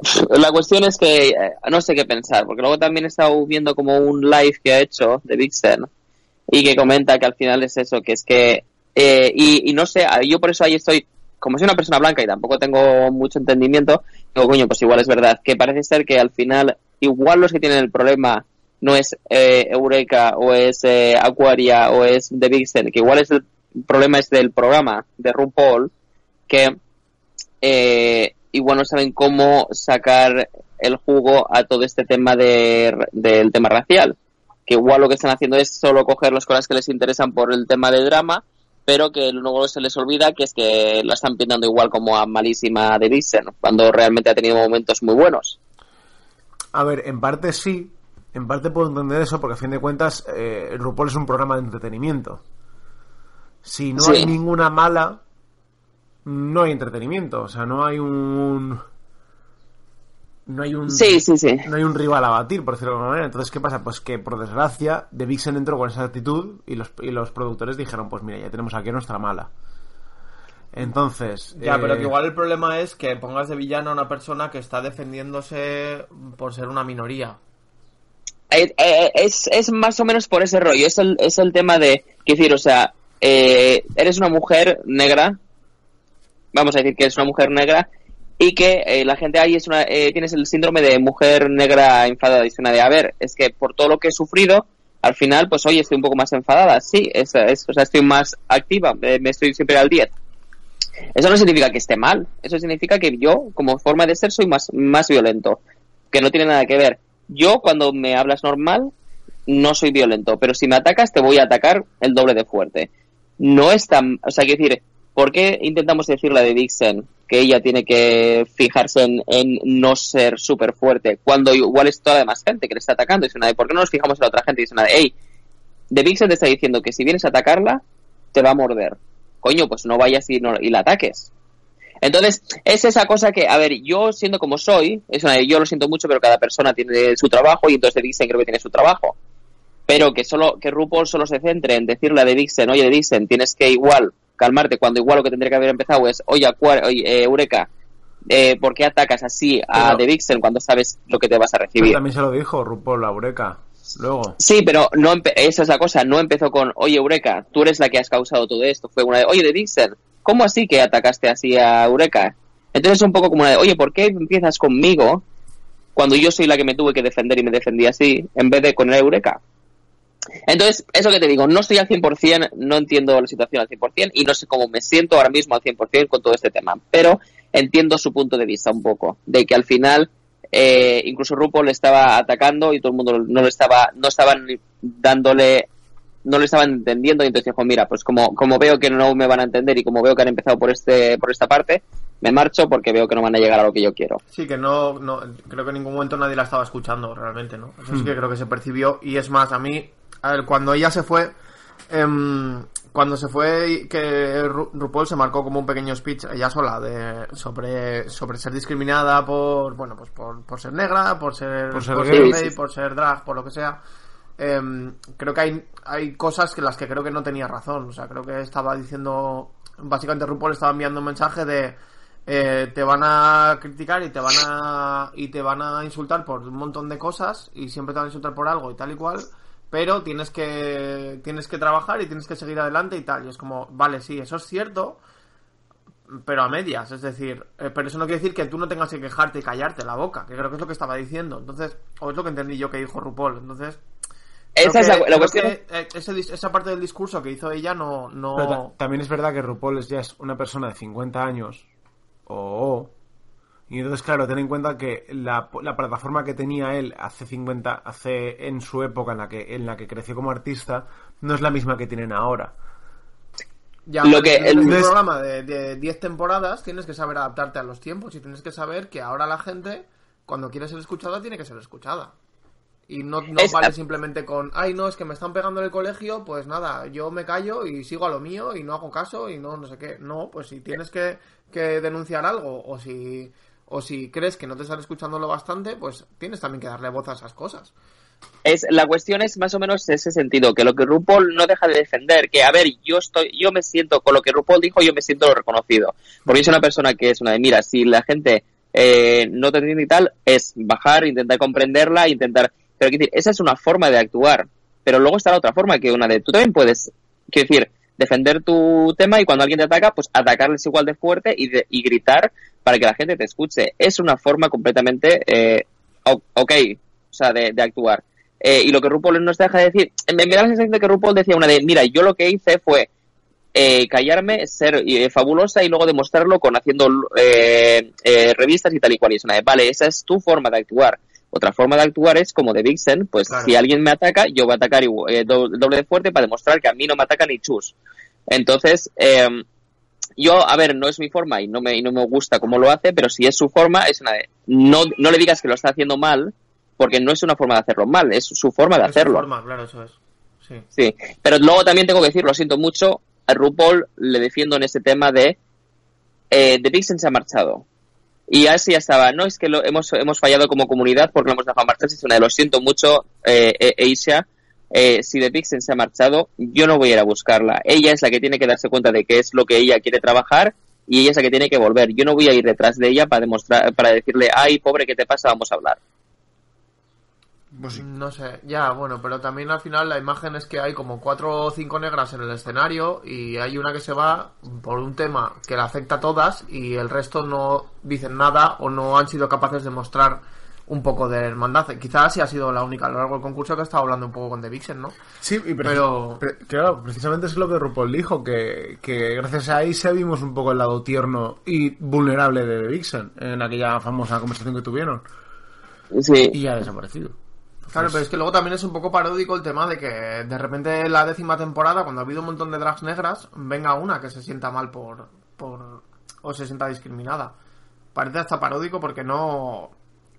[SPEAKER 2] La cuestión es que eh, no sé qué pensar, porque luego también he estado viendo como un live que ha hecho de Vixen y que comenta que al final es eso, que es que, eh, y, y no sé, yo por eso ahí estoy, como soy una persona blanca y tampoco tengo mucho entendimiento, digo, coño, pues igual es verdad, que parece ser que al final, igual los que tienen el problema no es eh, Eureka o es eh, Aquaria o es The Vixen, que igual es el problema es del programa de RuPaul, que eh, igual no saben cómo sacar el jugo a todo este tema de, del tema racial. Que igual lo que están haciendo es solo coger las cosas que les interesan por el tema de drama, pero que luego se les olvida que es que la están pintando igual como a malísima de Vixen, cuando realmente ha tenido momentos muy buenos.
[SPEAKER 1] A ver, en parte sí, en parte puedo entender eso porque a fin de cuentas eh, RuPaul es un programa de entretenimiento. Si no
[SPEAKER 2] Sí.
[SPEAKER 1] hay ninguna mala, no hay entretenimiento, o sea, no hay un no hay un
[SPEAKER 2] Sí, sí, sí.
[SPEAKER 1] no hay un rival a batir, por decirlo de alguna manera. Entonces, ¿qué pasa? Pues que por desgracia, The Vixen entró con esa actitud y los, y los productores dijeron, pues mira, ya tenemos aquí a nuestra mala. Entonces,
[SPEAKER 3] Ya,
[SPEAKER 1] eh,
[SPEAKER 3] pero que igual el problema es que pongas de villano a una persona que está defendiéndose por ser una minoría.
[SPEAKER 2] Eh, eh, es, es más o menos por ese rollo. Es el, es el tema de, quiero decir, o sea, eh, eres una mujer negra, vamos a decir que es una mujer negra, y que eh, la gente ahí es una, eh, tienes el síndrome de mujer negra enfadada. Dice una de, a ver, es que por todo lo que he sufrido, al final, pues hoy estoy un poco más enfadada. Sí, es, es- o sea, estoy más activa, eh, me estoy siempre al 10. Eso no significa que esté mal, eso significa que yo, como forma de ser, soy más, más violento, que no tiene nada que ver. Yo, cuando me hablas normal, no soy violento, pero si me atacas, te voy a atacar el doble de fuerte. No es tan. O sea, quiero decir, ¿por qué intentamos decirle de Dixon que ella tiene que fijarse en, no ser súper fuerte cuando igual es toda la demás gente que le está atacando? Y dice una de, ¿por qué no nos fijamos en la otra gente? Y dice una de, hey, The Vixen te está diciendo que si vienes a atacarla, te va a morder. Coño, pues no vayas y, no- y la ataques. Entonces, es esa cosa que, a ver, yo siendo como soy, es una, yo lo siento mucho, pero cada persona tiene su trabajo y entonces Vixen creo que tiene su trabajo. Pero que solo que RuPaul solo se centre en decirle a The Vixen, oye, The Vixen, tienes que igual calmarte, cuando igual lo que tendría que haber empezado es, oye, oye eh, Eureka, eh, ¿por qué atacas así a
[SPEAKER 1] Pero-
[SPEAKER 2] The Vixen cuando sabes lo que te vas a
[SPEAKER 1] pero
[SPEAKER 2] recibir?
[SPEAKER 1] también se lo dijo RuPaul a Eureka. Luego.
[SPEAKER 2] Sí, pero no empe- esa es la cosa, no empezó con, oye, Eureka, tú eres la que has causado todo esto. Fue una de, oye, The Vixen, ¿cómo así que atacaste así a Eureka? Entonces es un poco como una de, oye, ¿por qué empiezas conmigo cuando yo soy la que me tuve que defender y me defendí así, en vez de con Eureka? Entonces, eso que te digo, no estoy al 100%, no entiendo la situación al 100% y no sé cómo me siento ahora mismo al 100% con todo este tema, pero entiendo su punto de vista un poco, de que al final eh, incluso RuPaul le estaba atacando y todo el mundo no le estaba, no estaban dándole, no le estaban entendiendo y entonces dijo, mira, pues como, como veo que no me van a entender y como veo que han empezado por este, por esta parte, me marcho porque veo que no van a llegar a lo que yo quiero.
[SPEAKER 3] Sí, que no, no creo que en ningún momento nadie la estaba escuchando realmente, ¿no? Eso sí que creo que se percibió y es más, a mí, a ver, cuando ella se fue, em, cuando se fue que Ru- RuPaul se marcó como un pequeño speech ella sola de sobre sobre ser discriminada por bueno pues por, por ser negra por ser
[SPEAKER 1] Por ser
[SPEAKER 3] por
[SPEAKER 1] gay.
[SPEAKER 3] gay, por ser drag por lo que sea Em, creo que hay hay cosas que las que creo que no tenía razón. O sea creo que estaba diciendo básicamente RuPaul estaba enviando un mensaje de eh, te van a criticar y te van a y te van a insultar por un montón de cosas y siempre te van a insultar por algo y tal y cual pero tienes que tienes que trabajar y tienes que seguir adelante y tal. Y es como vale sí eso es cierto pero a medias. Es decir eh, pero eso no quiere decir que tú no tengas que quejarte y callarte la boca que creo que es lo que estaba diciendo. Entonces o es lo que entendí yo que dijo RuPaul entonces
[SPEAKER 2] Esa es la,
[SPEAKER 3] que-
[SPEAKER 2] la
[SPEAKER 3] creo
[SPEAKER 2] cuestión.
[SPEAKER 3] que, eh, ese esa parte del discurso que hizo ella no no
[SPEAKER 1] ta- también es verdad que RuPaul es ya es una persona de 50 años. O. y entonces, claro, ten en cuenta que la, la plataforma que tenía él hace 50, hace en su época en la que en la que creció como artista, no es la misma que tienen ahora.
[SPEAKER 3] Ya,
[SPEAKER 2] Lo que el-
[SPEAKER 1] Entonces-
[SPEAKER 3] programa de de 10 temporadas, tienes que saber adaptarte a los tiempos y tienes que saber que ahora la gente, cuando quiere ser escuchada, tiene que ser escuchada. Y no, no
[SPEAKER 2] Es-
[SPEAKER 3] vale simplemente con, ay, no, es que me están pegando en el colegio, pues nada, yo me callo y sigo a lo mío y no hago caso y no, no sé qué. No, pues si tienes que, que denunciar algo o si, o si crees que no te están escuchando lo bastante, pues tienes también que darle voz a esas cosas.
[SPEAKER 2] es la cuestión es más o menos ese sentido que lo que RuPaul no deja de defender que a ver yo estoy yo me siento con lo que RuPaul dijo yo me siento reconocido porque es una persona que es una de mira si la gente eh, no te entiende y tal es bajar intentar comprenderla intentar pero decir esa es una forma de actuar pero luego está la otra forma que una de tú también puedes quiero decir defender tu tema y cuando alguien te ataca pues atacarles igual de fuerte y, de- y gritar para que la gente te escuche es una forma completamente eh, ok o sea, de, de actuar. Eh, y lo que RuPaul nos deja de decir, me, me da la sensación de que RuPaul decía una de, mira, yo lo que hice fue eh, callarme, ser eh, fabulosa y luego demostrarlo con haciendo eh, eh, revistas y tal y cual. Y es una de, vale, esa es tu forma de actuar. Otra forma de actuar es como de Vixen, pues
[SPEAKER 3] Claro.
[SPEAKER 2] si alguien me ataca, yo voy a atacar eh, do- doble de fuerte para demostrar que a mí no me ataca ni chus. Entonces, eh, yo, a ver, no es mi forma y no me, y no me gusta cómo lo hace, pero si es su forma, es una de, no, no le digas que lo está haciendo mal, porque no es una forma de hacerlo mal, es su forma de
[SPEAKER 3] Es su
[SPEAKER 2] hacerlo.
[SPEAKER 3] forma, claro, eso es. Sí.
[SPEAKER 2] Sí, pero luego también tengo que decir, lo siento mucho, a RuPaul le defiendo en este tema de eh, The Vixen se ha marchado. Y así ya estaba, no es que lo, hemos, hemos fallado como comunidad porque lo hemos dejado marchar, una de lo siento mucho, eh, eh, Aisha, eh, si The Vixen se ha marchado, yo no voy a ir a buscarla. Ella es la que tiene que darse cuenta de qué es lo que ella quiere trabajar y ella es la que tiene que volver. Yo no voy a ir detrás de ella para demostrar, para decirle, ay, pobre, ¿qué te pasa? Vamos a hablar.
[SPEAKER 1] Pues sí.
[SPEAKER 3] No sé, ya, bueno, pero también al final la imagen es que hay como cuatro o cinco negras en el escenario y hay una que se va por un tema que le afecta a todas y el resto no dicen nada o no han sido capaces de mostrar un poco de hermandad. Quizás sí ha sido la única a lo largo del concurso que ha estado hablando un poco con The Vixen, ¿no?
[SPEAKER 1] Sí, y pre-
[SPEAKER 3] Pero-
[SPEAKER 1] pre- claro, precisamente es lo que RuPaul dijo, que, que gracias a ahí se vimos un poco el lado tierno y vulnerable de The Vixen en aquella famosa conversación que tuvieron.
[SPEAKER 2] Sí.
[SPEAKER 1] Y ha desaparecido.
[SPEAKER 3] Claro, pero es que luego también es un poco paródico el tema de que de repente en la décima temporada, cuando ha habido un montón de drags negras, venga una que se sienta mal por, por o se sienta discriminada. Parece hasta paródico porque no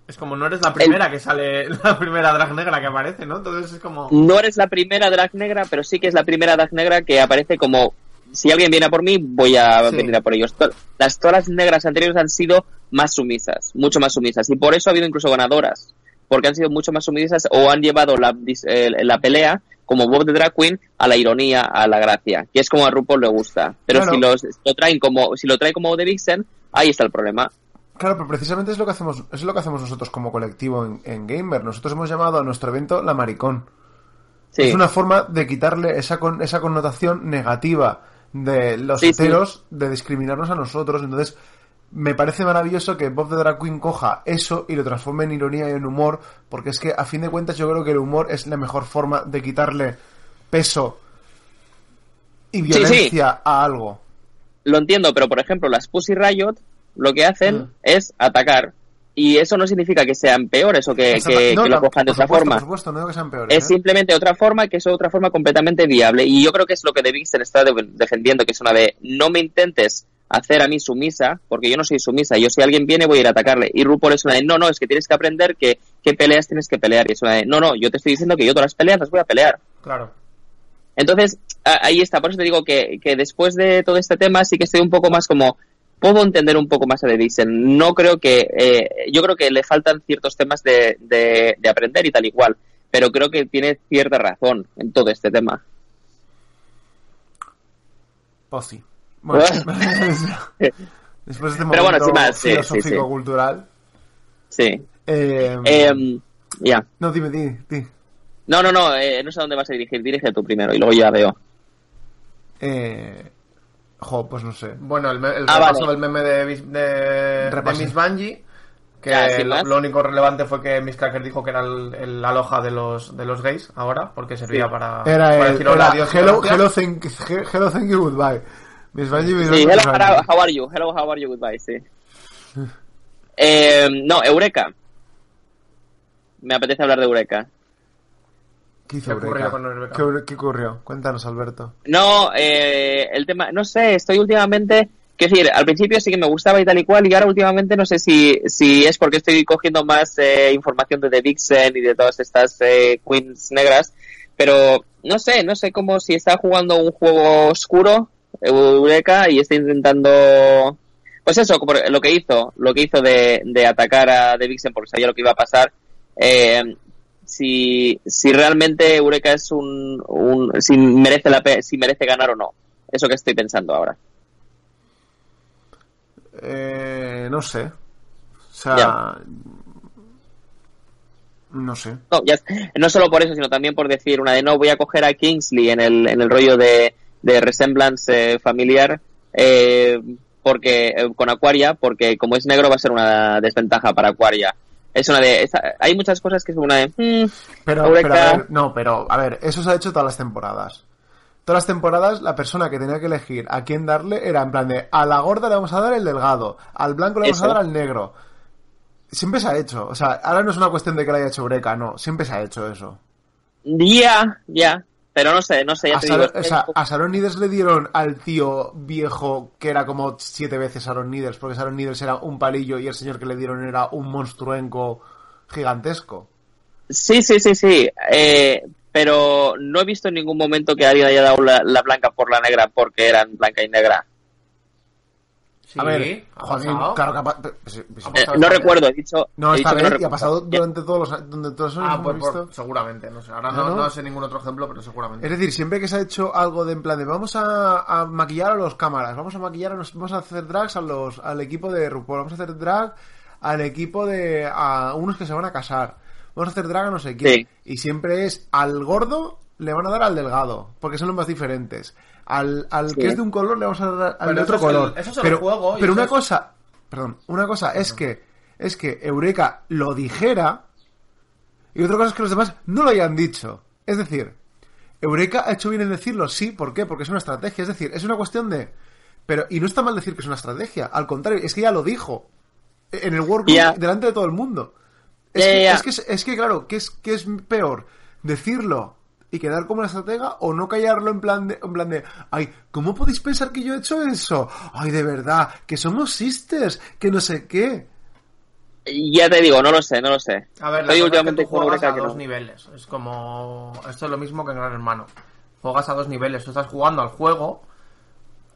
[SPEAKER 3] es como no eres la primera que sale la primera drag negra que aparece, ¿no? Entonces es como
[SPEAKER 2] No eres la primera drag negra, pero sí que es la primera drag negra que aparece como si alguien viene a por mí, voy a
[SPEAKER 3] Sí.
[SPEAKER 2] venir a por ellos. Las todas las negras anteriores han sido más sumisas, mucho más sumisas, y por eso ha habido incluso ganadoras, porque han sido mucho más sumisas o han llevado la, eh, la pelea como Bob de Drag Queen a la ironía, a la gracia, que es como a RuPaul le gusta. Pero
[SPEAKER 1] Claro.
[SPEAKER 2] si, los, lo traen como si lo trae como The Vixen, ahí está el problema.
[SPEAKER 1] Claro, pero precisamente es lo que hacemos, es lo que hacemos nosotros como colectivo en, en Gamer. Nosotros hemos llamado a nuestro evento La Maricón.
[SPEAKER 2] Sí.
[SPEAKER 1] Es una forma de quitarle esa, con, esa connotación negativa de los
[SPEAKER 2] Sí,
[SPEAKER 1] de discriminarnos a nosotros. Entonces, me parece maravilloso que Bob the Drag Queen coja eso y lo transforme en ironía y en humor, porque es que a fin de cuentas yo creo que el humor es la mejor forma de quitarle peso y
[SPEAKER 2] sí.
[SPEAKER 1] violencia a algo.
[SPEAKER 2] lo entiendo, pero por ejemplo, las Pussy Riot lo que hacen
[SPEAKER 1] Mm.
[SPEAKER 2] es atacar. Y eso no significa que sean peores o que, que-
[SPEAKER 1] No,
[SPEAKER 2] que lo cojan de otra forma.
[SPEAKER 1] Por supuesto, no digo que sean peores.
[SPEAKER 2] Es
[SPEAKER 1] ¿eh?
[SPEAKER 2] simplemente otra forma que es otra forma completamente viable. Y yo creo que es lo que The Vixen está de- defendiendo, que es una de no me intentes hacer a mí sumisa, porque yo no soy sumisa. Yo si alguien viene voy a ir a atacarle. Y RuPaul es una de no, no, es que tienes que aprender que qué peleas tienes que pelear. Y es una de no, no, yo te estoy diciendo que yo todas las peleas las voy a pelear.
[SPEAKER 3] claro.
[SPEAKER 2] Entonces, ahí está. Por eso te digo que, que después de todo este tema sí que estoy un poco más como... Puedo entender un poco más a The. No creo que... eh, yo creo que le faltan ciertos temas de, de, de aprender y tal igual. Pero creo que tiene cierta razón en todo este tema.
[SPEAKER 1] Pussy. Bueno, después de este
[SPEAKER 2] Pero bueno,
[SPEAKER 1] momento
[SPEAKER 2] sin más, sí,
[SPEAKER 1] eh,
[SPEAKER 2] Em, ya.
[SPEAKER 1] no, dime, di, di.
[SPEAKER 2] No, no, no. eh, no sé a dónde vas a dirigir. Dirige tú primero y luego ya veo.
[SPEAKER 1] Eh, jo, pues no sé.
[SPEAKER 3] Bueno, el, me- el
[SPEAKER 2] Ah,
[SPEAKER 3] repaso
[SPEAKER 2] vale.
[SPEAKER 3] del meme de, de, de. Miss Bungie, que lo, único relevante fue que Miss Cracker dijo que era el, el aloja de los, de los gays ahora, porque servía
[SPEAKER 2] Sí.
[SPEAKER 3] para,
[SPEAKER 1] Era
[SPEAKER 3] para
[SPEAKER 1] el.
[SPEAKER 3] decir hola,
[SPEAKER 1] Era
[SPEAKER 3] adiós
[SPEAKER 1] hello, hello, thank, he- hello, thank you, goodbye.
[SPEAKER 2] Sí, hello,
[SPEAKER 1] Miss Bungie.
[SPEAKER 2] how are you? Hello, how are you? Goodbye, sí. Em, no, Eureka. Me apetece hablar de Eureka.
[SPEAKER 1] ¿Qué hizo
[SPEAKER 3] ¿Qué ocurrió
[SPEAKER 1] Eureka?
[SPEAKER 3] con Eureka?
[SPEAKER 1] ¿Qué, qué ocurrió? Cuéntanos, Alberto.
[SPEAKER 2] No, eh, el tema, no sé, estoy últimamente, quiero decir, al principio sí que me gustaba y tal y cual, y ahora últimamente no sé si, si es porque estoy cogiendo más eh, información de The Vixen y de todas estas eh, queens negras, pero no sé, no sé cómo si está jugando un juego oscuro, Eureka, y está intentando, pues eso, lo que hizo, lo que hizo de, de atacar a The Vixen porque sabía lo que iba a pasar, eh, si, si realmente Eureka es un, un si merece la si merece ganar o no. Eso que estoy pensando ahora.
[SPEAKER 1] Eh, no sé. O sea.
[SPEAKER 2] Ya.
[SPEAKER 1] No sé.
[SPEAKER 2] No, ya- no solo por eso, sino también por decir una de no, voy a coger a Kingsley en el, en el rollo de, de resemblance eh, familiar eh, porque eh, con Aquaria, porque como es negro va a ser una desventaja para Aquaria. Es una de, hay muchas cosas que es una de, mm,
[SPEAKER 1] Pero,
[SPEAKER 2] Eureka.
[SPEAKER 1] pero a ver, no, pero a ver, eso se ha hecho todas las temporadas. Todas las temporadas, la persona que tenía que elegir a quién darle era en plan de a la gorda le vamos a dar el delgado, al blanco le vamos
[SPEAKER 2] Eso.
[SPEAKER 1] a dar al negro. Siempre se ha hecho. O sea, ahora no es una cuestión de que lo haya hecho Eureka, no. Siempre se ha hecho eso.
[SPEAKER 2] Ya, ya. Pero no sé, no sé, ya
[SPEAKER 1] A,
[SPEAKER 2] te
[SPEAKER 1] Sar-
[SPEAKER 2] digo.
[SPEAKER 1] o sea, a Sharon Needles le dieron al tío viejo que era como siete veces Sharon Needles, porque Sharon Needles era un palillo y el señor que le dieron era un monstruenco gigantesco.
[SPEAKER 2] Sí, sí, sí, sí. Eh, pero no he visto en ningún momento que alguien haya dado la, la blanca por la negra porque eran blanca y negra.
[SPEAKER 3] Sí,
[SPEAKER 1] a ver, Joaquín, claro que ha pues, pues,
[SPEAKER 3] Ha
[SPEAKER 2] Eh,
[SPEAKER 3] pasado
[SPEAKER 2] no recuerdo, he dicho.
[SPEAKER 1] No,
[SPEAKER 2] he
[SPEAKER 1] esta
[SPEAKER 2] dicho que
[SPEAKER 1] vez
[SPEAKER 2] no
[SPEAKER 1] y ha pasado durante todos los años, durante todos los años
[SPEAKER 3] Ah,
[SPEAKER 1] hemos
[SPEAKER 3] pues
[SPEAKER 1] visto.
[SPEAKER 3] por- seguramente, no sé. Ahora
[SPEAKER 1] No,
[SPEAKER 3] no,
[SPEAKER 1] no.
[SPEAKER 3] no sé ningún otro ejemplo, pero seguramente.
[SPEAKER 1] Es decir, siempre que se ha hecho algo de en plan de vamos a, a maquillar a los cámaras, vamos a maquillar a los, vamos a hacer drags a los, al equipo de RuPaul, vamos a hacer drag al equipo de a unos que se van a casar, vamos a hacer drag a no sé quién.
[SPEAKER 2] Sí.
[SPEAKER 1] Y siempre es al gordo le van a dar al delgado, porque son los más diferentes. Al, al
[SPEAKER 2] Sí.
[SPEAKER 1] que es de un color le vamos a dar al de otro
[SPEAKER 3] eso es el-
[SPEAKER 1] color.
[SPEAKER 3] eso es el
[SPEAKER 1] pero
[SPEAKER 3] juego
[SPEAKER 1] pero una
[SPEAKER 3] es-
[SPEAKER 1] cosa, perdón, una cosa es que es que Eureka lo dijera y otra cosa es que los demás no lo hayan dicho. Es decir, Eureka ha hecho bien en decirlo, sí, ¿por qué? Porque es una estrategia, es decir, es una cuestión de... Pero, y no está mal decir que es una estrategia, al contrario, es que ya lo dijo en el workroom
[SPEAKER 2] Ya.
[SPEAKER 1] delante de todo el mundo. Es, que, es que, es que, claro, ¿qué es, qué es peor? ¿Decirlo y quedar como una estratega o no callarlo en plan de, en plan de, ay, ¿cómo podéis pensar que yo he hecho eso? Ay, de verdad, que somos sisters, que no sé qué.
[SPEAKER 2] Ya te digo, no lo sé, no lo sé.
[SPEAKER 3] A ver, la
[SPEAKER 2] Estoy
[SPEAKER 3] cosa es que
[SPEAKER 2] últimamente
[SPEAKER 3] tú juegas a
[SPEAKER 2] que
[SPEAKER 3] dos
[SPEAKER 2] no.
[SPEAKER 3] niveles. Es como... Esto es lo mismo que en Gran Hermano. Juegas a dos niveles. Tú estás jugando al juego,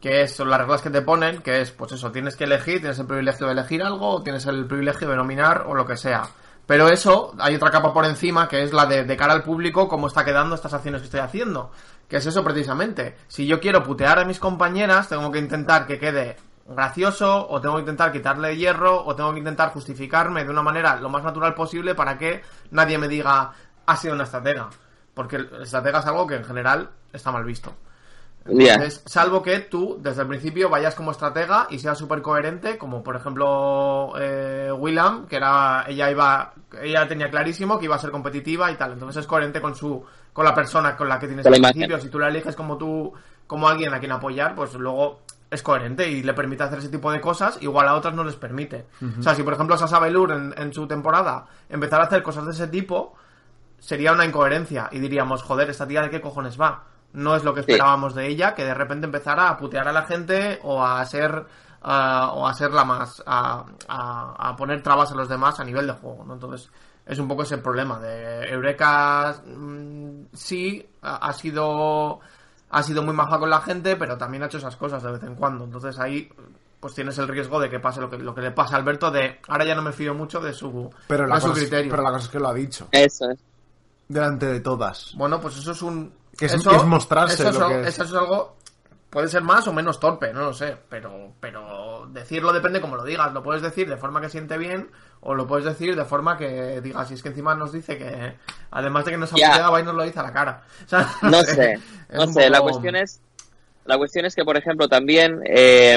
[SPEAKER 3] que es- son las reglas que te ponen, que es, pues eso, tienes que elegir, tienes el privilegio de elegir algo, o tienes el privilegio de nominar, o lo que sea. Pero eso, hay otra capa por encima, que es la de, cara al público, cómo está quedando estas acciones que estoy haciendo. Que es eso precisamente. Si yo quiero putear a mis compañeras, tengo que intentar que quede gracioso, o tengo que intentar quitarle hierro, o tengo que intentar justificarme de una manera lo más natural posible para que nadie me diga ha sido una estratega. Porque el estratega es algo que en general está mal visto. Entonces, salvo que tú desde el principio vayas como estratega y seas súper coherente, como por ejemplo eh, Willam, que era ella iba ella tenía clarísimo que iba a ser competitiva y tal, entonces es coherente con su con la persona con la que tienes al principio, si tú la eliges como tú como alguien a quien apoyar, pues luego es coherente y le permite hacer ese tipo de cosas, igual a otras no les permite. O sea, si por ejemplo Sasa Velour en, en su temporada empezara a hacer cosas de ese tipo, sería una incoherencia y diríamos, joder, esta tía de qué cojones va. No es lo que
[SPEAKER 2] Sí.
[SPEAKER 3] esperábamos de ella, que de repente empezara a putear a la gente o a ser ah, o a ser la más a, a- a poner trabas a los demás a nivel de juego, ¿no? Entonces es un poco ese problema de Eureka mm, sí ha, sido ha sido muy maja con la gente, pero también ha hecho esas cosas de vez en cuando. Entonces ahí pues tienes el riesgo de que pase lo que lo que le pasa a Alberto de ahora ya no me fío mucho de su
[SPEAKER 1] Pero la,
[SPEAKER 3] de su
[SPEAKER 1] cosa es,
[SPEAKER 3] criterio.
[SPEAKER 1] pero la cosa es que lo ha dicho,
[SPEAKER 2] Eso es.
[SPEAKER 1] delante de todas.
[SPEAKER 3] Bueno, pues eso es un.
[SPEAKER 1] Que es-
[SPEAKER 3] eso,
[SPEAKER 1] que es mostrarse
[SPEAKER 3] eso es,
[SPEAKER 1] lo
[SPEAKER 3] al-
[SPEAKER 1] que es.
[SPEAKER 3] eso es algo. Puede ser más o menos torpe, no lo sé. Pero, pero decirlo depende como lo digas. Lo puedes decir de forma que siente bien o lo puedes decir de forma que digas. Si es que encima nos dice que, además de que nos va y nos lo dice a la cara. O sea,
[SPEAKER 2] No sé, no sé. La cuestión es, la cuestión es que, por ejemplo, también, eh,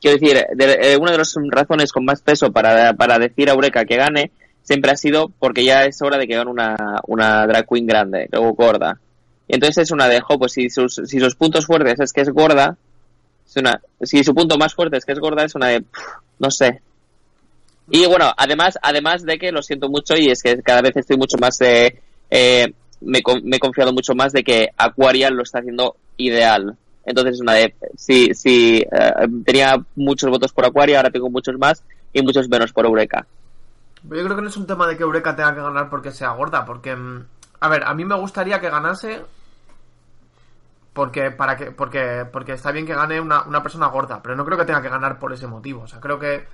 [SPEAKER 2] quiero decir, de- eh, una de las razones con más peso para, para decir a Eureka que gane siempre ha sido porque ya es hora de que gane una, una drag queen grande, luego gorda. Entonces es una de, jo, pues si sus, si sus puntos fuertes es que es gorda, es una, si su punto más fuerte es que es gorda, es una de, pff, no sé. Y bueno, además, además de que lo siento mucho y es que cada vez estoy mucho más, eh, eh, me, me he confiado mucho más de que Aquaria lo está haciendo ideal. Entonces es una de, si, si eh, tenía muchos votos por Aquaria, ahora tengo muchos más y muchos menos por Eureka.
[SPEAKER 3] Yo creo que no es un tema de que Eureka tenga que ganar porque sea gorda, porque mm, a ver, a mí me gustaría que ganase porque para que porque porque está bien que gane una, una persona gorda, pero no creo que tenga que ganar por ese motivo, o sea, creo que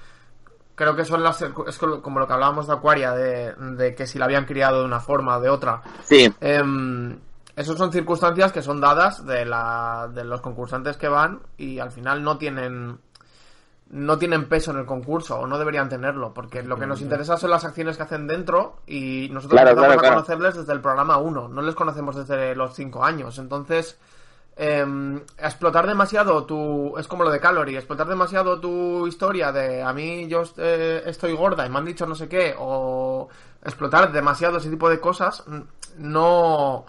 [SPEAKER 3] creo que son las es como lo que hablábamos de Aquaria de, de que si la habían criado de una forma o de otra.
[SPEAKER 2] Sí,
[SPEAKER 3] Em, esas son circunstancias que son dadas de, la, de los concursantes que van y al final no tienen no tienen peso en el concurso o no deberían tenerlo porque lo que nos interesa son las acciones que hacen dentro y nosotros
[SPEAKER 2] Claro,
[SPEAKER 3] empezamos
[SPEAKER 2] claro,
[SPEAKER 3] a
[SPEAKER 2] claro.
[SPEAKER 3] conocerles desde el programa 1 no les conocemos desde los 5 años entonces em, explotar demasiado tu es como lo de Calorie explotar demasiado tu historia de a mí yo eh, estoy gorda y me han dicho no sé qué o explotar demasiado ese tipo de cosas no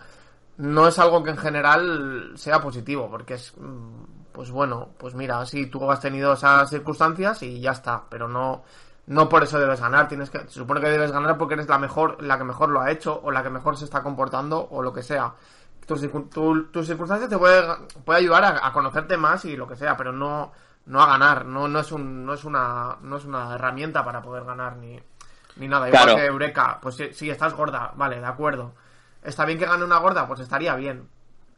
[SPEAKER 3] no es algo que en general sea positivo porque es mm, pues bueno pues mira sí tú has tenido esas circunstancias y ya está pero no no por eso debes ganar tienes que se supone que debes ganar porque eres la mejor la que mejor lo ha hecho o la que mejor se está comportando o lo que sea tus, tu- tus circunstancias te puede, puede ayudar a, a conocerte más y lo que sea, pero no, no a ganar. No, no es un, no es una, no es una herramienta para poder ganar ni, ni nada. Igual
[SPEAKER 2] Claro.
[SPEAKER 3] que Eureka, pues si, si estás gorda, vale, de acuerdo. Está bien que gane una gorda, pues estaría bien.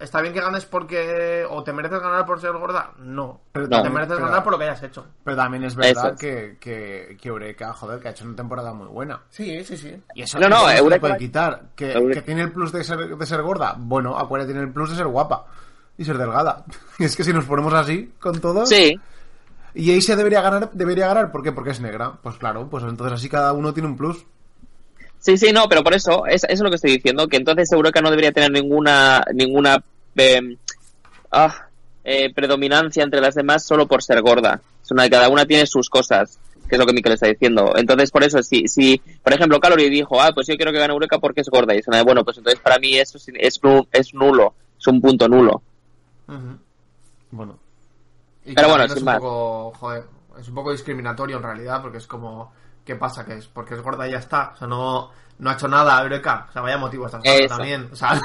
[SPEAKER 3] ¿Está bien que ganes porque... o te mereces ganar por ser gorda? No.
[SPEAKER 1] Pero
[SPEAKER 3] te mereces
[SPEAKER 1] pero-
[SPEAKER 3] ganar por lo que hayas hecho.
[SPEAKER 1] Pero también es verdad
[SPEAKER 2] Eso es.
[SPEAKER 1] que, que, que Eureka, joder, que ha hecho una temporada muy buena.
[SPEAKER 3] Sí, sí, sí.
[SPEAKER 1] Y eso
[SPEAKER 2] No, no, Eureka-
[SPEAKER 1] puede quitar. Que,
[SPEAKER 2] Eureka-
[SPEAKER 1] que tiene el plus de ser, de ser gorda. Bueno, Aquaria tiene el plus de ser guapa. Y ser delgada. Y es que si nos ponemos así con todo.
[SPEAKER 2] Sí,
[SPEAKER 1] Y ahí se debería ganar, debería ganar, ¿por qué? Porque es negra. Pues claro, pues entonces así cada uno tiene un plus.
[SPEAKER 2] sí, sí, no, pero por eso, es, eso es lo que estoy diciendo, que entonces Eureka no debería tener ninguna, ninguna eh, ah, eh, predominancia entre las demás solo por ser gorda. Es una, cada una tiene sus cosas, que es lo que Mikel está diciendo. Entonces, por eso, si, si por ejemplo, Calorie dijo, ah, pues yo quiero que gane Eureka porque es gorda, y es una de, bueno, pues entonces para mí eso es, es, nu- es nulo, es un punto nulo.
[SPEAKER 1] Bueno.
[SPEAKER 3] Y
[SPEAKER 2] Pero bueno, sin
[SPEAKER 3] es un
[SPEAKER 2] más.
[SPEAKER 3] poco, joder, es un poco discriminatorio en realidad, porque es como, ¿qué pasa? Que es porque es gorda y ya está. O sea, no, no ha hecho nada Eureka. O sea, vaya motivo estás dando
[SPEAKER 2] Eso.
[SPEAKER 3] también. O sea,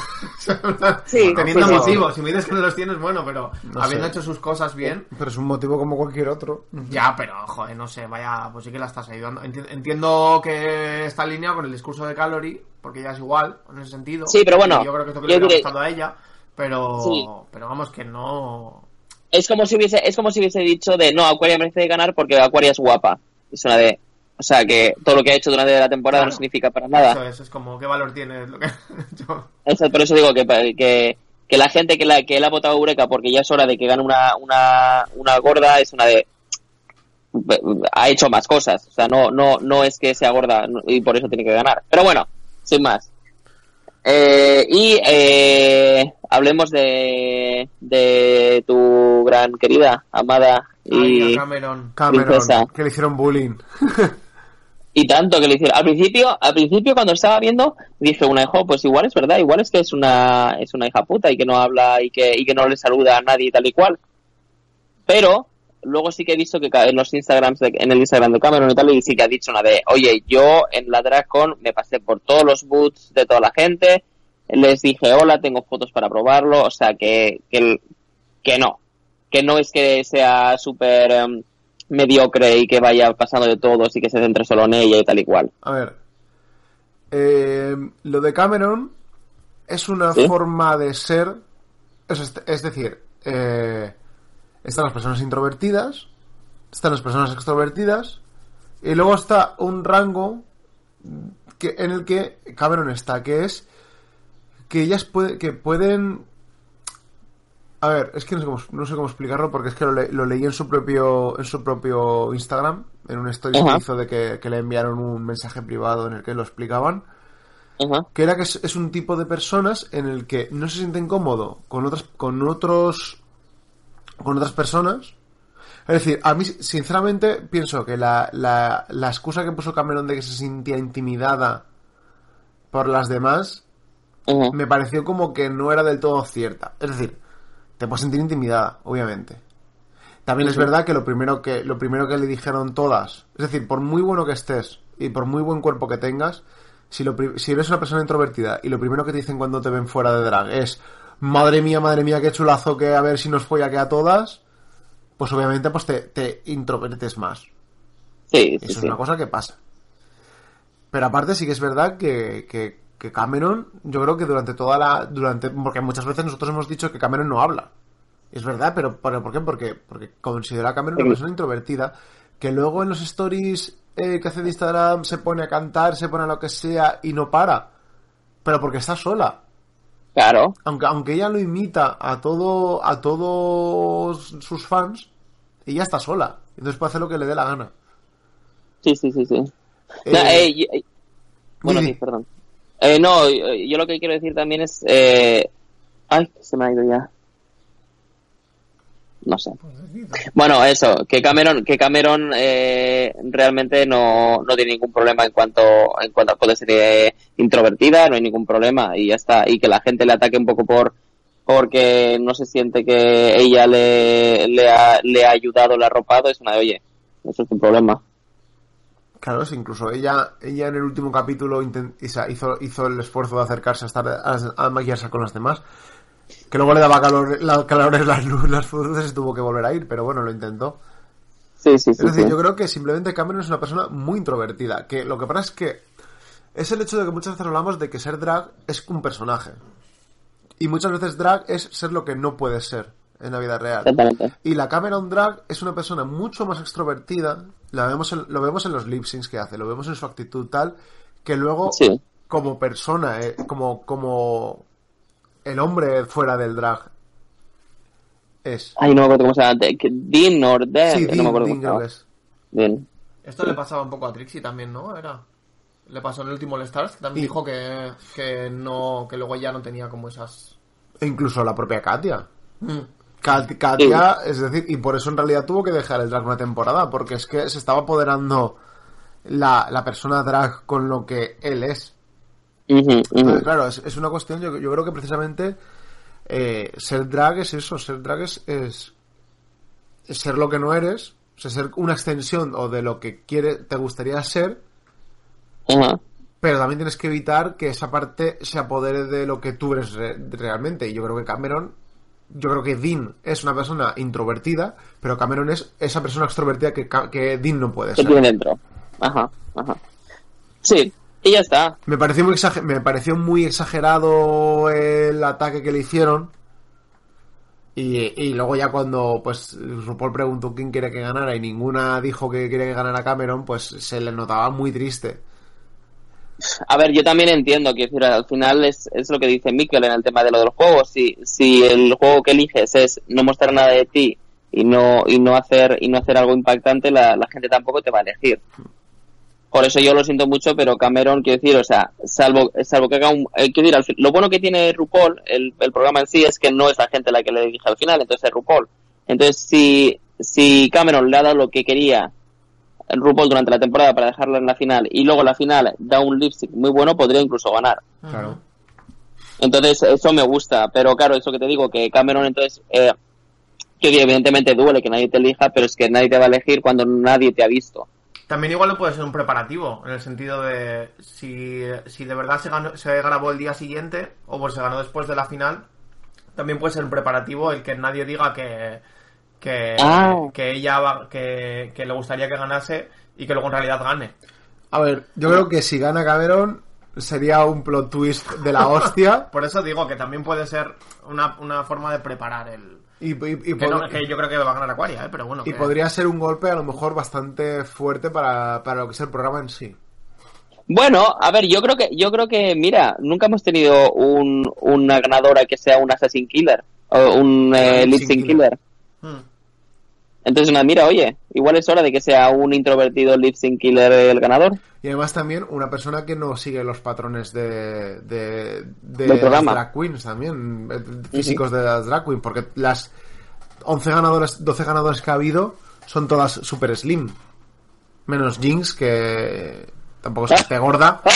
[SPEAKER 2] Sí,
[SPEAKER 3] teniendo
[SPEAKER 2] sí, sí,
[SPEAKER 3] motivos. Si me dices que no los tienes, bueno, pero
[SPEAKER 1] No
[SPEAKER 3] habiendo
[SPEAKER 1] sé.
[SPEAKER 3] hecho sus cosas bien.
[SPEAKER 1] Pero es un motivo como cualquier otro.
[SPEAKER 3] Ya, pero, joder, no sé, vaya, pues sí que la estás ayudando. Enti- Entiendo que está alineado con el discurso de Calorie, porque ella es igual, en ese sentido.
[SPEAKER 2] Sí, pero bueno,
[SPEAKER 3] Y Yo creo que esto que le hubiera gustado a ella, pero,
[SPEAKER 2] Sí.
[SPEAKER 3] pero vamos, que no...
[SPEAKER 2] Es como si hubiese, es como si hubiese dicho de no, Aquaria merece ganar porque Aquaria es guapa. Es una de, o sea que todo lo que ha hecho durante la temporada
[SPEAKER 3] Claro.
[SPEAKER 2] no significa para nada.
[SPEAKER 3] Eso es, es como, ¿qué valor tiene lo que ha hecho?
[SPEAKER 2] Eso- por eso digo que, que, que la gente que la que él ha votado a Eureka porque ya es hora de que gane una, una, una gorda es una de ha hecho más cosas. O sea, no, no, no es que sea gorda y por eso tiene que ganar. Pero bueno, sin más. Eh, y eh, hablemos de, de tu gran querida, amada y,
[SPEAKER 3] Cameron.
[SPEAKER 1] Cameron,
[SPEAKER 2] Princesa.
[SPEAKER 1] que le hicieron bullying.
[SPEAKER 2] y tanto que le hicieron. Al principio, al principio cuando estaba viendo, dije una hijo, pues igual es verdad, igual es que es una, es una hija puta y que no habla y que, y que no le saluda a nadie y tal y cual. Pero luego sí que he visto que en los Instagrams, en el Instagram de Cameron y tal, y sí que ha dicho una de, oye, yo en la DragCon me pasé por todos los boots de toda la gente, les dije hola, tengo fotos para probarlo, o sea que, que, que no, que no es que sea súper em, mediocre y que vaya pasando de todos y que se centre solo en ella y tal y cual.
[SPEAKER 1] A ver. eh, lo de Cameron es una
[SPEAKER 2] ¿Sí?
[SPEAKER 1] forma de ser. Es, es decir, eh, están las personas introvertidas, están las personas extrovertidas, y luego está un rango que, en el que Cameron está, que es que ellas puede, que pueden. A ver, es que no sé cómo, no sé cómo explicarlo porque es que lo, le- lo leí en su propio en su propio Instagram, en un story que hizo de que, que le enviaron un mensaje privado en el que lo explicaban, que era que es, es un tipo de personas en el que no se sienten cómodo con otras con otros con otras personas. Es decir, a mí sinceramente pienso que la, la, la excusa que puso Cameron de que se sentía intimidada por las demás me pareció como que no era del todo cierta. Es decir, te puedes sentir intimidada, obviamente. También es verdad que lo primero que lo primero que le dijeron todas, es decir, por muy bueno que estés y por muy buen cuerpo que tengas, si lo si eres una persona introvertida y lo primero que te dicen cuando te ven fuera de drag es madre mía, madre mía, qué chulazo que a ver si nos folla que a todas, pues obviamente pues te, te introvertes más.
[SPEAKER 2] Sí, sí,
[SPEAKER 1] Eso es una cosa que pasa. Pero aparte sí que es verdad que, que, que Cameron, yo creo que durante toda la... durante Porque muchas veces nosotros hemos dicho que Cameron no habla. Es verdad, pero, pero ¿por qué? Porque, porque considera a Cameron una persona introvertida que luego en los stories eh, que hace de Instagram se pone a cantar, se pone a lo que sea y no para. Pero porque está sola.
[SPEAKER 2] Claro.
[SPEAKER 1] Aunque, aunque ella lo imita a todo a todos sus fans, ella está sola. Entonces puede hacer lo que le dé la gana.
[SPEAKER 2] Sí, sí, sí, sí.
[SPEAKER 1] Eh,
[SPEAKER 2] No, eh, eh, bueno, sí, perdón. Eh, no, yo lo que quiero decir también es... Eh... Ay, se me ha ido ya. No sé. Bueno, eso, que Cameron, que Cameron eh, realmente no, no tiene ningún problema en cuanto, en cuanto a poder ser introvertida, no hay ningún problema y ya está. Y que la gente le ataque un poco por porque no se siente que ella le, le, ha, le ha ayudado, le ha arropado, es una de, oye, eso es un problema.
[SPEAKER 1] Claro, sí, incluso ella, ella en el último capítulo hizo, hizo el esfuerzo de acercarse a, estar, a, a maquillarse con las demás. Que luego le daba calor, la, calores las, las frutas y tuvo que volver a ir, pero bueno, lo intentó.
[SPEAKER 2] Sí, sí, sí.
[SPEAKER 1] Es decir,
[SPEAKER 2] sí.
[SPEAKER 1] yo creo que simplemente Cameron es una persona muy introvertida. Que lo que pasa es que es el hecho de que muchas veces hablamos de que ser drag es un personaje. Y muchas veces drag es ser lo que no puede ser en la vida real. Y la Cameron Drag es una persona mucho más extrovertida. La vemos en- lo vemos en los lip syncs que hace, lo vemos en su actitud tal, que luego,
[SPEAKER 2] Sí.
[SPEAKER 1] como persona, eh, como, como el hombre fuera del drag es.
[SPEAKER 2] Ay, no me acuerdo cómo se llama. Dean o Dan.
[SPEAKER 1] Sí,
[SPEAKER 2] no me
[SPEAKER 1] Dean,
[SPEAKER 2] acuerdo
[SPEAKER 1] Dean
[SPEAKER 2] cómo se llama. Dean.
[SPEAKER 3] Esto le pasaba un poco a Trixie también, ¿no? Era. Le pasó en el último All Stars, que también
[SPEAKER 1] Y-
[SPEAKER 3] dijo que, que no, que luego ya no tenía como esas.
[SPEAKER 1] E incluso la propia Katia.
[SPEAKER 3] Mm.
[SPEAKER 1] Katia, es decir, y por eso en realidad tuvo que dejar el drag una temporada, porque es que se estaba apoderando la, la persona drag con lo que él es. Entonces, claro, es, es una cuestión, yo, yo creo que precisamente eh, ser drag es eso, ser drag es, es, es ser lo que no eres, o sea, ser una extensión o de lo que quiere, te gustaría ser, pero también tienes que evitar que esa parte se apodere de lo que tú eres re- realmente. Y yo creo que Cameron, yo creo que Dean es una persona introvertida, pero Cameron es esa persona extrovertida que, que Dean no puede
[SPEAKER 2] Que
[SPEAKER 1] ser.
[SPEAKER 2] tiene dentro. Ajá, ajá. Sí, y ya está.
[SPEAKER 1] Me pareció muy exager- me pareció muy exagerado el ataque que le hicieron. Y, y luego ya cuando pues RuPaul preguntó quién quiere que ganara y ninguna dijo que quería que ganara Cameron, pues se le notaba muy triste.
[SPEAKER 2] A ver, yo también entiendo que al final es, es lo que dice Mikkel en el tema de lo de los juegos. Si, si el juego que eliges es no mostrar nada de ti y no, y no hacer, y no hacer algo impactante, la, la gente tampoco te va a elegir. Por eso yo lo siento mucho, pero Cameron, quiero decir, o sea, salvo, salvo que haga un, eh, quiero decir, lo bueno que tiene RuPaul, el, el programa en sí, es que no es la gente la que le elige al final, entonces es RuPaul. Entonces, si, si Cameron le ha dado lo que quería RuPaul durante la temporada para dejarla en la final y luego la final da un lip sync muy bueno, podría incluso ganar.
[SPEAKER 1] Claro.
[SPEAKER 2] Entonces, eso me gusta, pero claro, eso que te digo, que Cameron entonces, eh, que evidentemente duele que nadie te elija, pero es que nadie te va a elegir cuando nadie te ha visto.
[SPEAKER 3] También igual puede ser un preparativo, en el sentido de si, si de verdad se, ganó- se grabó el día siguiente o pues se ganó después de la final, también puede ser un preparativo el que nadie diga que, que,
[SPEAKER 2] Ah.
[SPEAKER 3] que ella va- que, que le gustaría que ganase y que luego en realidad gane.
[SPEAKER 1] A ver, yo creo que si gana Cameron sería un plot twist de la hostia.
[SPEAKER 3] Por eso digo que también puede ser una, una forma de preparar el...
[SPEAKER 1] Y, y- y
[SPEAKER 3] Que, no-
[SPEAKER 1] pod-
[SPEAKER 3] que yo creo que va a ganar Aquaria, ¿eh? pero bueno.
[SPEAKER 1] y
[SPEAKER 3] que-
[SPEAKER 1] podría ser un golpe a lo mejor bastante fuerte para, para lo que es el programa en sí.
[SPEAKER 2] Bueno, a ver, yo creo que, yo creo que, mira, nunca hemos tenido un, una ganadora que sea un assassin killer o un eh, killer.
[SPEAKER 3] Hmm.
[SPEAKER 2] Entonces, nada, mira, oye, igual es hora de que sea un introvertido lip sync killer el ganador.
[SPEAKER 1] Y además también una persona que no sigue los patrones de, de, de
[SPEAKER 2] Del programa.
[SPEAKER 1] las drag queens también, eh, físicos de las drag queens, porque las 11 ganadores, 12 ganadores que ha habido son todas super slim. Menos Jinx, que tampoco es que esté gorda.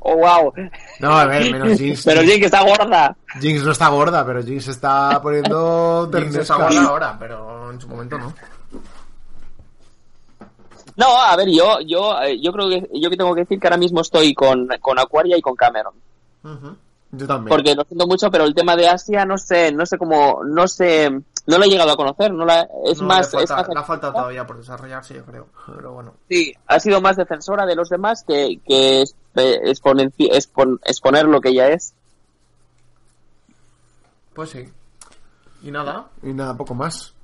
[SPEAKER 2] Oh, wow.
[SPEAKER 1] No, a ver, menos Jinx.
[SPEAKER 2] Pero que está gorda.
[SPEAKER 1] Jinx no está gorda, pero Jinx se está poniendo
[SPEAKER 3] Jinx está gorda ahora, pero en su momento no.
[SPEAKER 2] No, a ver, yo, yo, eh, yo creo que, yo que tengo que decir que ahora mismo estoy con, con Aquaria y con Cameron.
[SPEAKER 1] Yo también.
[SPEAKER 2] Porque lo siento mucho, pero el tema de Asia, no sé, no sé cómo, no sé, no lo he llegado a conocer, no la, es
[SPEAKER 3] No,
[SPEAKER 2] más,
[SPEAKER 3] le
[SPEAKER 2] es
[SPEAKER 3] falta,
[SPEAKER 2] más
[SPEAKER 3] le falta todavía por desarrollarse, yo creo. Pero bueno.
[SPEAKER 2] sí, ha sido más defensora de los demás que, que es- eh, expon- exponer lo que ella es.
[SPEAKER 3] Pues sí. Y nada,
[SPEAKER 1] Y nada, poco más.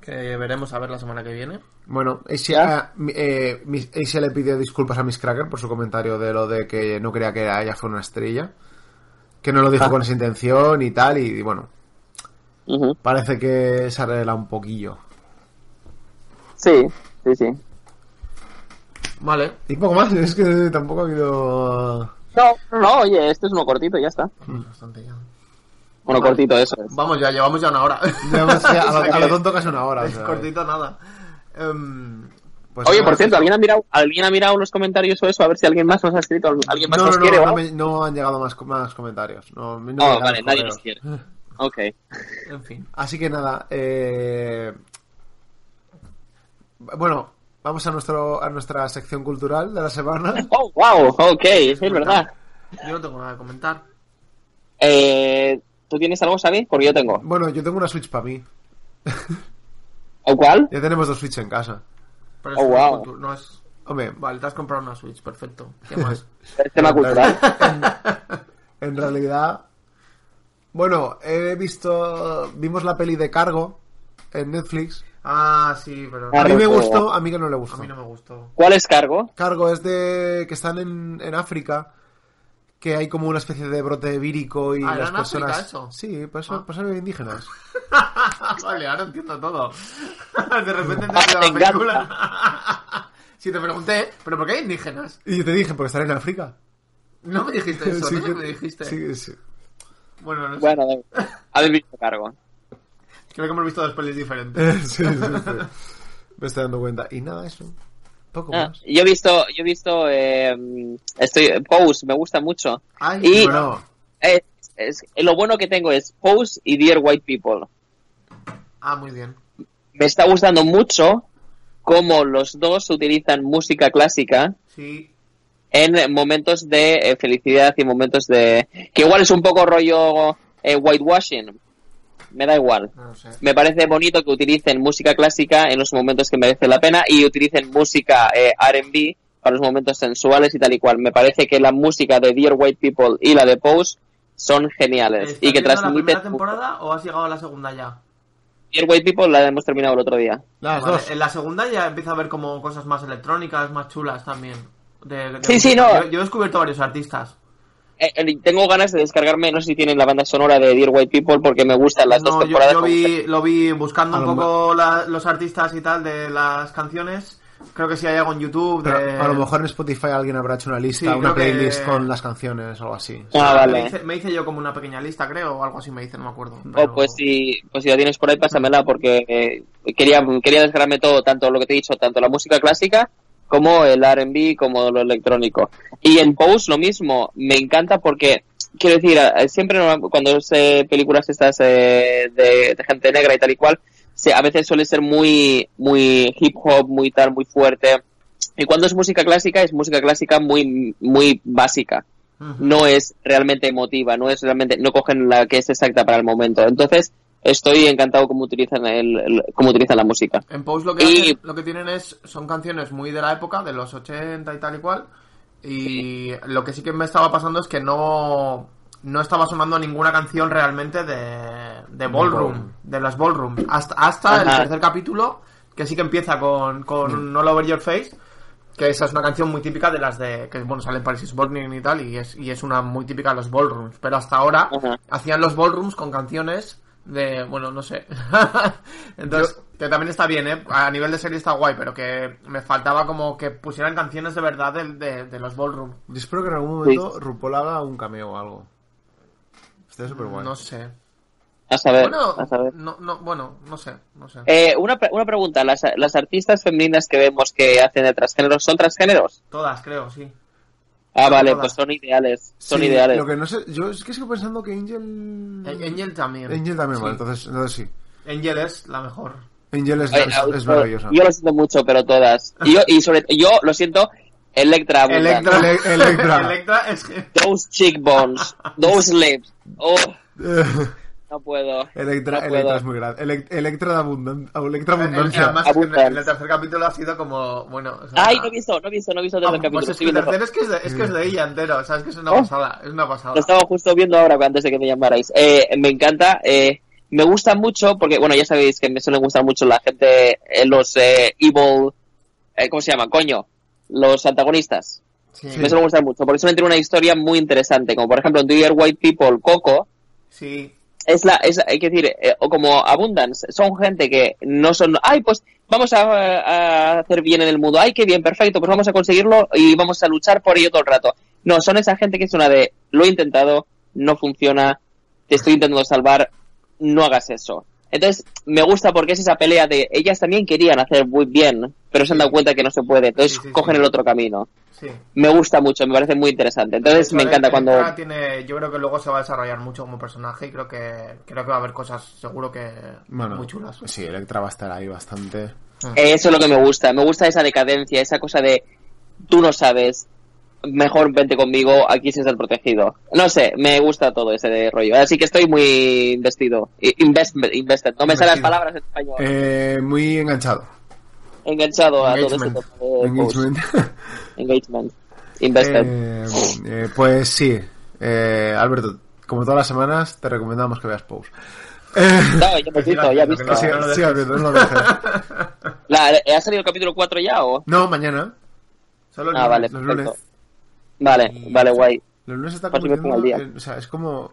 [SPEAKER 3] que veremos a ver la semana que viene.
[SPEAKER 1] Bueno, Asia, mi- eh, Asia le pidió disculpas a Miss Cracker por su comentario de lo de que no creía que ella fuera una estrella. Que no lo dijo
[SPEAKER 2] Ah.
[SPEAKER 1] con esa intención y tal, y bueno,
[SPEAKER 2] Ujú.
[SPEAKER 1] parece que se arregla un poquillo.
[SPEAKER 2] Sí, sí, sí.
[SPEAKER 3] Vale.
[SPEAKER 1] Y poco más, es que tampoco ha habido...
[SPEAKER 2] No, no, no, oye, este es uno cortito, ya está.
[SPEAKER 3] Bastante ya.
[SPEAKER 2] Uno
[SPEAKER 3] Vale.
[SPEAKER 2] cortito, eso es.
[SPEAKER 3] Vamos ya, llevamos ya una hora.
[SPEAKER 1] Llevamos ya a,
[SPEAKER 3] O
[SPEAKER 1] lo, a lo
[SPEAKER 3] que
[SPEAKER 1] tonto casi una hora. o
[SPEAKER 3] Es
[SPEAKER 1] sea,
[SPEAKER 3] cortito nada. Em,
[SPEAKER 1] pues
[SPEAKER 2] Oye, por cierto, ¿alguien ha mirado, alguien ha mirado los comentarios o eso? A ver si alguien más nos ha escrito, alguien más
[SPEAKER 1] No,
[SPEAKER 2] nos
[SPEAKER 1] no,
[SPEAKER 2] quiere
[SPEAKER 1] no,
[SPEAKER 2] o
[SPEAKER 1] no, no han llegado más, más comentarios. No, no
[SPEAKER 2] Oh,
[SPEAKER 1] llegan
[SPEAKER 2] vale, nadie nos quiere. Ok.
[SPEAKER 3] en fin.
[SPEAKER 1] Así que nada, eh... bueno, vamos a nuestro a nuestra sección cultural de la semana.
[SPEAKER 2] Oh, wow, ok, es verdad.
[SPEAKER 3] Yo no tengo nada que comentar.
[SPEAKER 2] Eh, ¿Tú tienes algo, Xavi? Porque yo tengo.
[SPEAKER 1] Bueno, yo tengo una Switch para mí.
[SPEAKER 2] ¿O cuál?
[SPEAKER 1] Ya tenemos dos Switch en casa.
[SPEAKER 3] Pero
[SPEAKER 2] Oh,
[SPEAKER 3] es
[SPEAKER 2] wow.
[SPEAKER 3] no es...
[SPEAKER 1] Hombre,
[SPEAKER 3] Vale, te has comprado una Switch, perfecto. ¿Qué más?
[SPEAKER 2] El tema cultural.
[SPEAKER 1] en realidad... Bueno, he visto... Vimos la peli de Cargo en Netflix.
[SPEAKER 3] ah, sí, pero...
[SPEAKER 1] A mí me gustó, a mí que no le
[SPEAKER 3] A
[SPEAKER 1] gustó.
[SPEAKER 3] mí no me gustó.
[SPEAKER 2] ¿Cuál es cargo?
[SPEAKER 1] Cargo es de... que están en, en África, que hay como una especie de brote vírico y
[SPEAKER 3] Ah, ¿era
[SPEAKER 1] las
[SPEAKER 3] en
[SPEAKER 1] personas...
[SPEAKER 3] África eso?
[SPEAKER 1] Sí, pues eso,
[SPEAKER 3] Ah.
[SPEAKER 1] pues son indígenas.
[SPEAKER 3] vale, ahora entiendo todo. De repente entiendo
[SPEAKER 2] me
[SPEAKER 3] la película. Si te pregunté, ¿pero por qué hay indígenas?
[SPEAKER 1] Y yo te dije, porque están en África.
[SPEAKER 3] No me dijiste eso,
[SPEAKER 1] Sí, que-
[SPEAKER 3] me dijiste.
[SPEAKER 1] sí, sí.
[SPEAKER 3] Bueno, no sé.
[SPEAKER 2] Bueno, habéis visto cargo.
[SPEAKER 3] Creo que hemos visto dos pelis diferentes.
[SPEAKER 1] sí, sí, sí. Me estoy dando cuenta. Y nada, eso. Poco
[SPEAKER 2] Ah,
[SPEAKER 1] más.
[SPEAKER 2] yo he visto, yo he visto, eh, estoy, Pose, me gusta mucho.
[SPEAKER 3] Ay,
[SPEAKER 2] Y-
[SPEAKER 1] Bueno,
[SPEAKER 2] Es- es- lo bueno que tengo es Pose y Dear White People.
[SPEAKER 3] Ah, muy bien.
[SPEAKER 2] Me está gustando mucho cómo los dos utilizan música clásica
[SPEAKER 3] Sí.
[SPEAKER 2] En momentos de eh, felicidad y momentos de... que igual es un poco rollo eh, whitewashing. Me da igual.
[SPEAKER 3] No sé.
[SPEAKER 2] Me parece bonito que utilicen música clásica en los momentos que merece la pena y utilicen música eh, R&B para los momentos sensuales y tal y cual. Me parece que la música de Dear White People y la de Pose son geniales
[SPEAKER 3] ¿Estás
[SPEAKER 2] y que
[SPEAKER 3] la primera temporada o has llegado a la segunda ya?
[SPEAKER 2] Dear White People la hemos terminado el otro día.
[SPEAKER 1] las
[SPEAKER 3] Vale,
[SPEAKER 1] dos.
[SPEAKER 3] En la segunda ya empieza a ver como cosas más electrónicas, más chulas también. De- de-
[SPEAKER 2] Sí, sí, no.
[SPEAKER 3] Yo, yo he descubierto varios artistas.
[SPEAKER 2] Eh, eh, tengo ganas de descargarme, no sé si tienen la banda sonora de Dear White People porque me gustan las
[SPEAKER 3] No,
[SPEAKER 2] dos
[SPEAKER 3] yo,
[SPEAKER 2] temporadas.
[SPEAKER 3] yo vi, lo vi buscando
[SPEAKER 1] A
[SPEAKER 3] un
[SPEAKER 1] lo
[SPEAKER 3] poco la- los artistas y tal de las canciones. Creo que sí hay algo en YouTube. De-
[SPEAKER 1] a lo mejor en Spotify alguien habrá hecho una lista,
[SPEAKER 3] Sí,
[SPEAKER 1] una
[SPEAKER 3] creo que-
[SPEAKER 1] playlist con las canciones o algo así.
[SPEAKER 2] Ah,
[SPEAKER 3] me,
[SPEAKER 2] vale.
[SPEAKER 3] hice, me hice yo como una pequeña lista, creo, o algo así me hice, no me acuerdo.
[SPEAKER 2] Oh,
[SPEAKER 3] pero-
[SPEAKER 2] pues si, pues si la tienes por ahí, pásamela porque eh, quería, quería descargarme todo, tanto lo que te he dicho, tanto la música clásica como el R&B, como lo electrónico. Y en Pose lo mismo, me encanta porque, quiero decir, eh, siempre cuando eh, películas estas eh, de, de gente negra y tal y cual, se, a veces suele ser muy, muy hip hop, muy tal, muy fuerte. Y cuando es música clásica, es música clásica muy, muy básica no es realmente emotiva, no es realmente, no cogen la que es exacta para el momento. Entonces, estoy encantado cómo utilizan el, el- cómo utilizan la música.
[SPEAKER 3] En Pose lo que,
[SPEAKER 2] Y-
[SPEAKER 3] hacen- lo que tienen es son canciones muy de la época, de los 80 y tal y cual. Y lo que sí que me estaba pasando es que no, no estaba sonando ninguna canción realmente de, de Ballroom, de las Ballroom. Hasta, hasta el tercer capítulo, que sí que empieza con, con All Over Your Face. Que esa es una canción muy típica de las de. que bueno, sale en Paris is Burning y tal, y es, y es una muy típica de los ballrooms. Pero hasta ahora
[SPEAKER 2] Ajá.
[SPEAKER 3] hacían los ballrooms con canciones de. bueno, no sé. Entonces, que también está bien, ¿eh? A nivel de serie está guay, pero que me faltaba como que pusieran canciones de verdad de, de, de los ballrooms.
[SPEAKER 1] Yo espero que en algún momento RuPaul haga un cameo o algo. Estaría súper guay.
[SPEAKER 3] No sé.
[SPEAKER 2] A saber,
[SPEAKER 3] Bueno,
[SPEAKER 2] a saber.
[SPEAKER 3] no, no, bueno, no sé, no sé.
[SPEAKER 2] Eh, una, pre- una pregunta, ¿Las, ¿las artistas femeninas que vemos que hacen de transgéneros son transgéneros?
[SPEAKER 3] Todas, creo, sí.
[SPEAKER 2] Ah, vale, pues son ideales, son
[SPEAKER 1] Sí,
[SPEAKER 2] ideales.
[SPEAKER 1] Lo que no sé, yo es que sigo pensando que Angel.
[SPEAKER 3] Eh, Angel también.
[SPEAKER 1] Angel también,
[SPEAKER 3] Sí.
[SPEAKER 1] vale, entonces, entonces sí.
[SPEAKER 3] Angel es la mejor.
[SPEAKER 1] Angel es, es, es maravillosa.
[SPEAKER 2] Yo lo siento mucho, pero todas. Y yo, y sobre yo lo siento, Electra.
[SPEAKER 3] Electra,
[SPEAKER 1] Ele- Electra.
[SPEAKER 3] Electra es que...
[SPEAKER 2] Those cheekbones, those lips. Oh, no puedo.
[SPEAKER 1] Electra,
[SPEAKER 2] No
[SPEAKER 1] Electra
[SPEAKER 2] puedo.
[SPEAKER 1] es muy grande. Elec- Electra de abundan- Electra
[SPEAKER 3] Eh, eh,
[SPEAKER 1] abundancia.
[SPEAKER 3] Además, es que en, en el tercer capítulo ha sido como, bueno... o sea,
[SPEAKER 2] Ay, no he visto, no he visto, no he visto desde
[SPEAKER 3] Ah,
[SPEAKER 2] el capítulo.
[SPEAKER 3] Pues es que el tercero es que es de, es que es de ella entero, sabes que es una
[SPEAKER 2] Oh.
[SPEAKER 3] pasada, es una pasada.
[SPEAKER 2] Lo estaba justo viendo ahora antes de que me llamarais. Eh, me encanta, eh, me gusta mucho porque, bueno, ya sabéis que me suelen gustar mucho la gente, eh, los eh, evil, eh, ¿cómo se llama? Coño, los antagonistas.
[SPEAKER 3] Sí,
[SPEAKER 2] Me suelen gustar mucho porque suelen tener una historia muy interesante, como por ejemplo en Dear White People, Coco,
[SPEAKER 3] sí,
[SPEAKER 2] es la, es, hay que decir, eh, o como Abundance, son gente que no son, ay, pues vamos a, a hacer bien en el mundo, ay, qué bien, perfecto, pues vamos a conseguirlo y vamos a luchar por ello todo el rato. No, son esa gente que es una de, lo he intentado, no funciona, te estoy intentando salvar, no hagas eso. Entonces, me gusta porque es esa pelea de, ellas también querían hacer muy bien, pero se han dado cuenta que no se puede, entonces
[SPEAKER 3] Sí, sí,
[SPEAKER 2] cogen
[SPEAKER 3] sí.
[SPEAKER 2] el otro camino.
[SPEAKER 3] sí.
[SPEAKER 2] Me gusta mucho, me parece muy interesante. Entonces, me encanta
[SPEAKER 3] Electra
[SPEAKER 2] cuando...
[SPEAKER 3] Tiene, yo creo que luego se va a desarrollar mucho como personaje y creo que creo que va a haber cosas seguro que
[SPEAKER 1] Bueno,
[SPEAKER 3] muy chulas.
[SPEAKER 1] Sí, Electra va a estar ahí bastante.
[SPEAKER 2] Eso es lo que me gusta. Me gusta esa decadencia, esa cosa de tú no sabes, mejor vente conmigo, aquí sí es el protegido. No sé, me gusta todo ese de rollo. Así que estoy muy investido. Invest, invested. No me salen las palabras en español.
[SPEAKER 1] Eh, muy enganchado.
[SPEAKER 2] Enganchado a todo ese
[SPEAKER 1] Engagement.
[SPEAKER 2] tipo de posts.
[SPEAKER 1] Engagement.
[SPEAKER 2] Engagement. Invested.
[SPEAKER 1] Eh, eh, pues sí, eh, Alberto, como todas las semanas, te recomendamos que veas Pose. Eh,
[SPEAKER 2] No, ya hemos visto, ya he visto.
[SPEAKER 1] sí,
[SPEAKER 3] no
[SPEAKER 1] sí. Alberto, no lo
[SPEAKER 2] ¿Ha salido el capítulo 4 ya o...?
[SPEAKER 1] No, mañana.
[SPEAKER 3] Solo
[SPEAKER 2] Ah, vale,
[SPEAKER 1] los lunes.
[SPEAKER 2] Vale, vale, guay.
[SPEAKER 1] Los lunes está
[SPEAKER 2] al
[SPEAKER 1] convirtiendo
[SPEAKER 2] día.
[SPEAKER 1] en- o sea, es como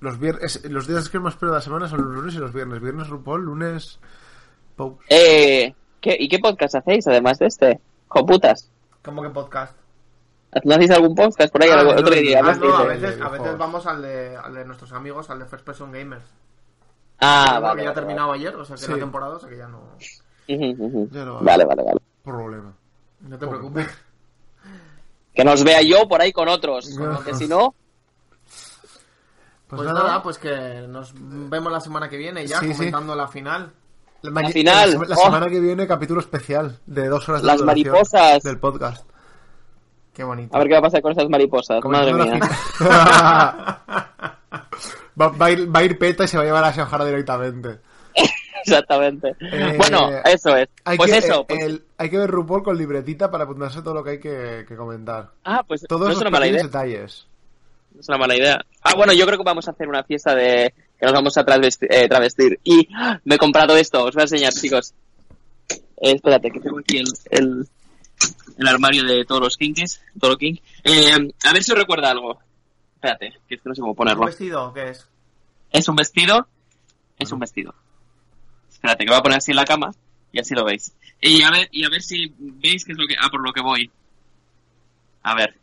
[SPEAKER 1] los viernes, los días que más espero de la semana son los lunes y los viernes. Viernes RuPaul, lunes.
[SPEAKER 2] Eh, ¿qué, ¿Y qué podcast hacéis además de este? Joputas.
[SPEAKER 3] ¿Cómo que podcast?
[SPEAKER 2] ¿No hacéis algún podcast por ahí?
[SPEAKER 1] Ah,
[SPEAKER 2] otro
[SPEAKER 1] no,
[SPEAKER 2] día?
[SPEAKER 1] no,
[SPEAKER 3] Ah, no, a veces,
[SPEAKER 1] de
[SPEAKER 3] a veces vamos al de, al de nuestros amigos, al de First Person Gamers.
[SPEAKER 2] Ah, vale.
[SPEAKER 3] que ya ha
[SPEAKER 2] vale,
[SPEAKER 3] terminado ayer, o sea que
[SPEAKER 1] Sí.
[SPEAKER 3] la temporada, o sea que ya no...
[SPEAKER 2] vale.
[SPEAKER 1] Ya no va.
[SPEAKER 2] Vale, vale, vale.
[SPEAKER 1] Problema.
[SPEAKER 3] No te preocupes.
[SPEAKER 2] Que nos vea yo por ahí con otros. Porque si no,
[SPEAKER 1] Pues,
[SPEAKER 3] Pues,
[SPEAKER 1] nada,
[SPEAKER 3] nada, pues que nos vemos la semana que viene ya,
[SPEAKER 1] Sí, sí.
[SPEAKER 3] comentando la final.
[SPEAKER 1] la,
[SPEAKER 2] final,
[SPEAKER 1] la
[SPEAKER 2] oh.
[SPEAKER 1] semana que viene capítulo especial de dos horas de
[SPEAKER 2] Las mariposas.
[SPEAKER 1] del podcast.
[SPEAKER 3] Qué bonito.
[SPEAKER 2] a ver qué va a pasar con esas mariposas. Madre mía.
[SPEAKER 1] va a ir, va a ir Peta y se va a llevar a Shahara directamente.
[SPEAKER 2] Exactamente.
[SPEAKER 1] Eh,
[SPEAKER 2] bueno, eso es.
[SPEAKER 1] Hay
[SPEAKER 2] Pues
[SPEAKER 1] que,
[SPEAKER 2] eso.
[SPEAKER 1] eh,
[SPEAKER 2] pues-
[SPEAKER 1] el- hay que ver RuPaul con libretita para apuntarse todo lo que hay que, que comentar.
[SPEAKER 2] Ah, pues
[SPEAKER 1] Todos
[SPEAKER 2] no es
[SPEAKER 1] los
[SPEAKER 2] una mala
[SPEAKER 1] pequeños
[SPEAKER 2] idea.
[SPEAKER 1] detalles.
[SPEAKER 2] No es una mala idea. Ah, bueno, yo creo que vamos a hacer una fiesta de que nos vamos a travesti- eh, travestir. Y ¡ah! me he comprado esto, os voy a enseñar, chicos. Eh, espérate, que tengo aquí el, el, el armario de todos los kinkies, todo king. Eh, a ver si os recuerda algo. Espérate, que es que no sé cómo
[SPEAKER 3] ¿Un
[SPEAKER 2] ponerlo.
[SPEAKER 3] vestido o qué es?
[SPEAKER 2] Es un vestido, es un vestido. Espérate, que voy a poner así en la cama y así lo veis. Y a ver, y a ver si veis qué es lo que, ah, por lo que voy. A ver.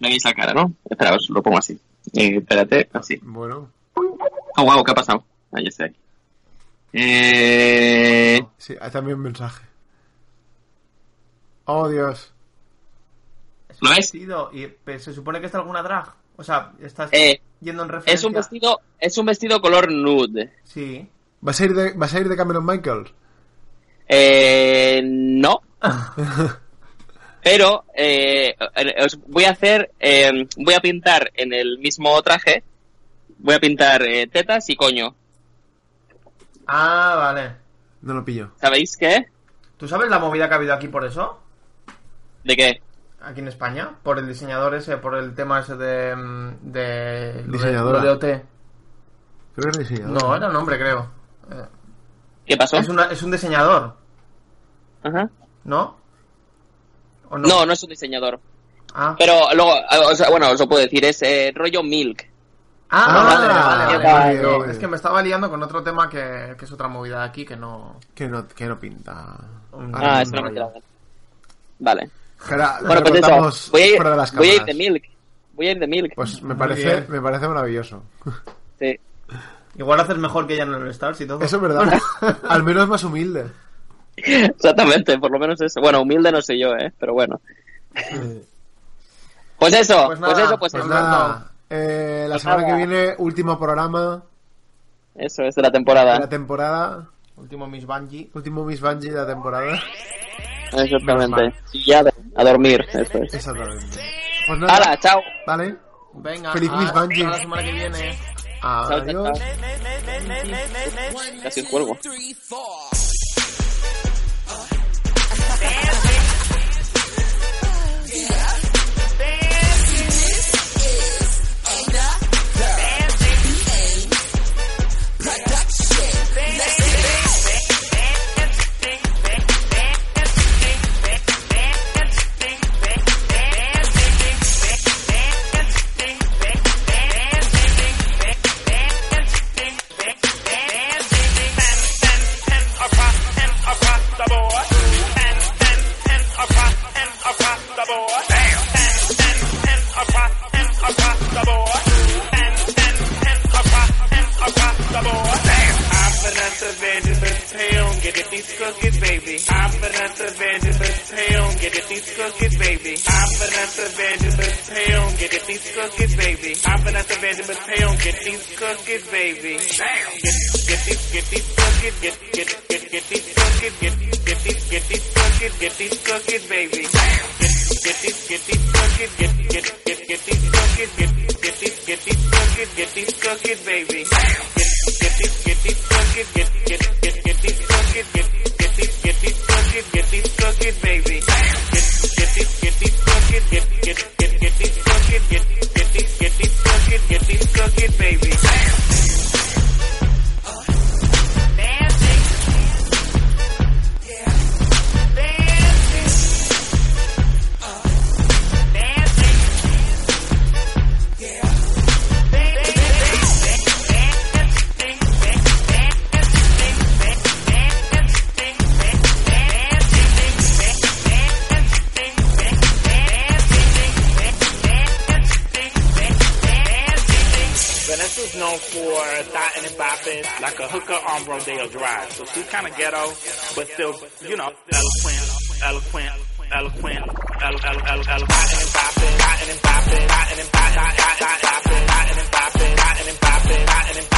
[SPEAKER 2] Me veis la cara, ¿no? Espera, os lo pongo así. Eh, espérate, así.
[SPEAKER 1] Bueno,
[SPEAKER 2] Oh, wow, ¿qué ha pasado? Ahí estoy aquí. Eh...
[SPEAKER 1] sí, hay también un mensaje. Oh, Dios.
[SPEAKER 3] Es
[SPEAKER 2] ¿Lo
[SPEAKER 3] un
[SPEAKER 2] ves?
[SPEAKER 3] vestido y pero se supone que está alguna drag. O sea, estás
[SPEAKER 2] Eh,
[SPEAKER 3] yendo en referencia.
[SPEAKER 2] Es un vestido, es un vestido color nude.
[SPEAKER 3] Sí.
[SPEAKER 1] ¿Vas a ir de, vas a ir de Cameron Michaels?
[SPEAKER 2] Eh, no. Pero eh, os voy a hacer, eh, voy a pintar en el mismo traje, voy a pintar eh, tetas y coño.
[SPEAKER 3] Ah, vale.
[SPEAKER 1] No lo pillo.
[SPEAKER 2] ¿Sabéis qué?
[SPEAKER 3] ¿Tú sabes la movida que ha habido aquí por eso?
[SPEAKER 2] ¿De qué?
[SPEAKER 3] Aquí en España. Por el diseñador ese, por el tema ese de. mm, de lo de- OT.
[SPEAKER 1] Creo que es diseñador.
[SPEAKER 3] No, era un hombre, creo.
[SPEAKER 2] ¿Qué pasó?
[SPEAKER 3] Es, una- es un diseñador,
[SPEAKER 2] Ajá.
[SPEAKER 3] ¿no? ¿O
[SPEAKER 2] No, no es un diseñador.
[SPEAKER 3] Ah,
[SPEAKER 2] Pero luego, o sea, bueno, os lo puedo decir, es eh, rollo milk.
[SPEAKER 3] Ah,
[SPEAKER 1] Ah,
[SPEAKER 3] vale, vale, vale,
[SPEAKER 2] vale,
[SPEAKER 3] vale.
[SPEAKER 1] vale.
[SPEAKER 3] No, es que me estaba liando con otro tema que, que es otra movida de aquí que no.
[SPEAKER 1] Que no, que no pinta.
[SPEAKER 3] un-
[SPEAKER 2] Ah,
[SPEAKER 1] Ah,
[SPEAKER 2] es una. Vale.
[SPEAKER 1] Espera,
[SPEAKER 2] Bueno, pues eso. Voy a, ir,
[SPEAKER 1] fuera de las
[SPEAKER 2] voy a ir de milk. Voy a ir de milk.
[SPEAKER 1] Pues me parece, me parece maravilloso.
[SPEAKER 2] Sí.
[SPEAKER 3] Igual haces mejor que ella en el Stars y todo.
[SPEAKER 1] Eso es verdad. Al menos más humilde.
[SPEAKER 2] Exactamente, por lo menos eso. Bueno, humilde no sé yo, ¿eh? Pero bueno. Pues eso,
[SPEAKER 3] Pues
[SPEAKER 2] pues,
[SPEAKER 3] nada,
[SPEAKER 2] eso, pues,
[SPEAKER 1] Pues
[SPEAKER 3] Alberto.
[SPEAKER 1] nada, eh, la
[SPEAKER 2] Pues
[SPEAKER 1] semana que viene, último programa
[SPEAKER 2] eso es de la
[SPEAKER 1] de
[SPEAKER 2] temporada.
[SPEAKER 1] la temporada.
[SPEAKER 3] Último Miss Bungie.
[SPEAKER 1] Último Miss Bungie de la temporada.
[SPEAKER 2] Exactamente. Y ya a dormir, eso es.
[SPEAKER 1] Exactamente. Pues nada,
[SPEAKER 2] ¡Hala, chao!
[SPEAKER 1] vale.
[SPEAKER 3] Venga,
[SPEAKER 1] Feliz Miss Bungie.
[SPEAKER 3] la semana que viene.
[SPEAKER 1] Adiós.
[SPEAKER 2] Casi os cuelgo.
[SPEAKER 4] Cookies, baby. I'm Vanessa Vanderbilt Town. Get at these cookies, baby. I'm Vanessa Vanderbilt Town. Get these cookies, baby. Damn. Get get these get these cookies. Get get get get these cookies. Get get these get these cookies. Get these cookies, baby. Damn. Get get these get these cookies, get, get, get, get these cookies, get, get these, get these cookies, get these cookies, baby. Get, get these, get these cookies, get, get, get, like a hooker on Rodeo Drive. So she's kind of ghetto, but still, you know, eloquent, eloquent, eloquent, elo- elo- elo- elo- thotting and bopping, thotting and bopping, thotting and bopping, thotting thotting and bopping, thotting and bopping, thotting and bopping,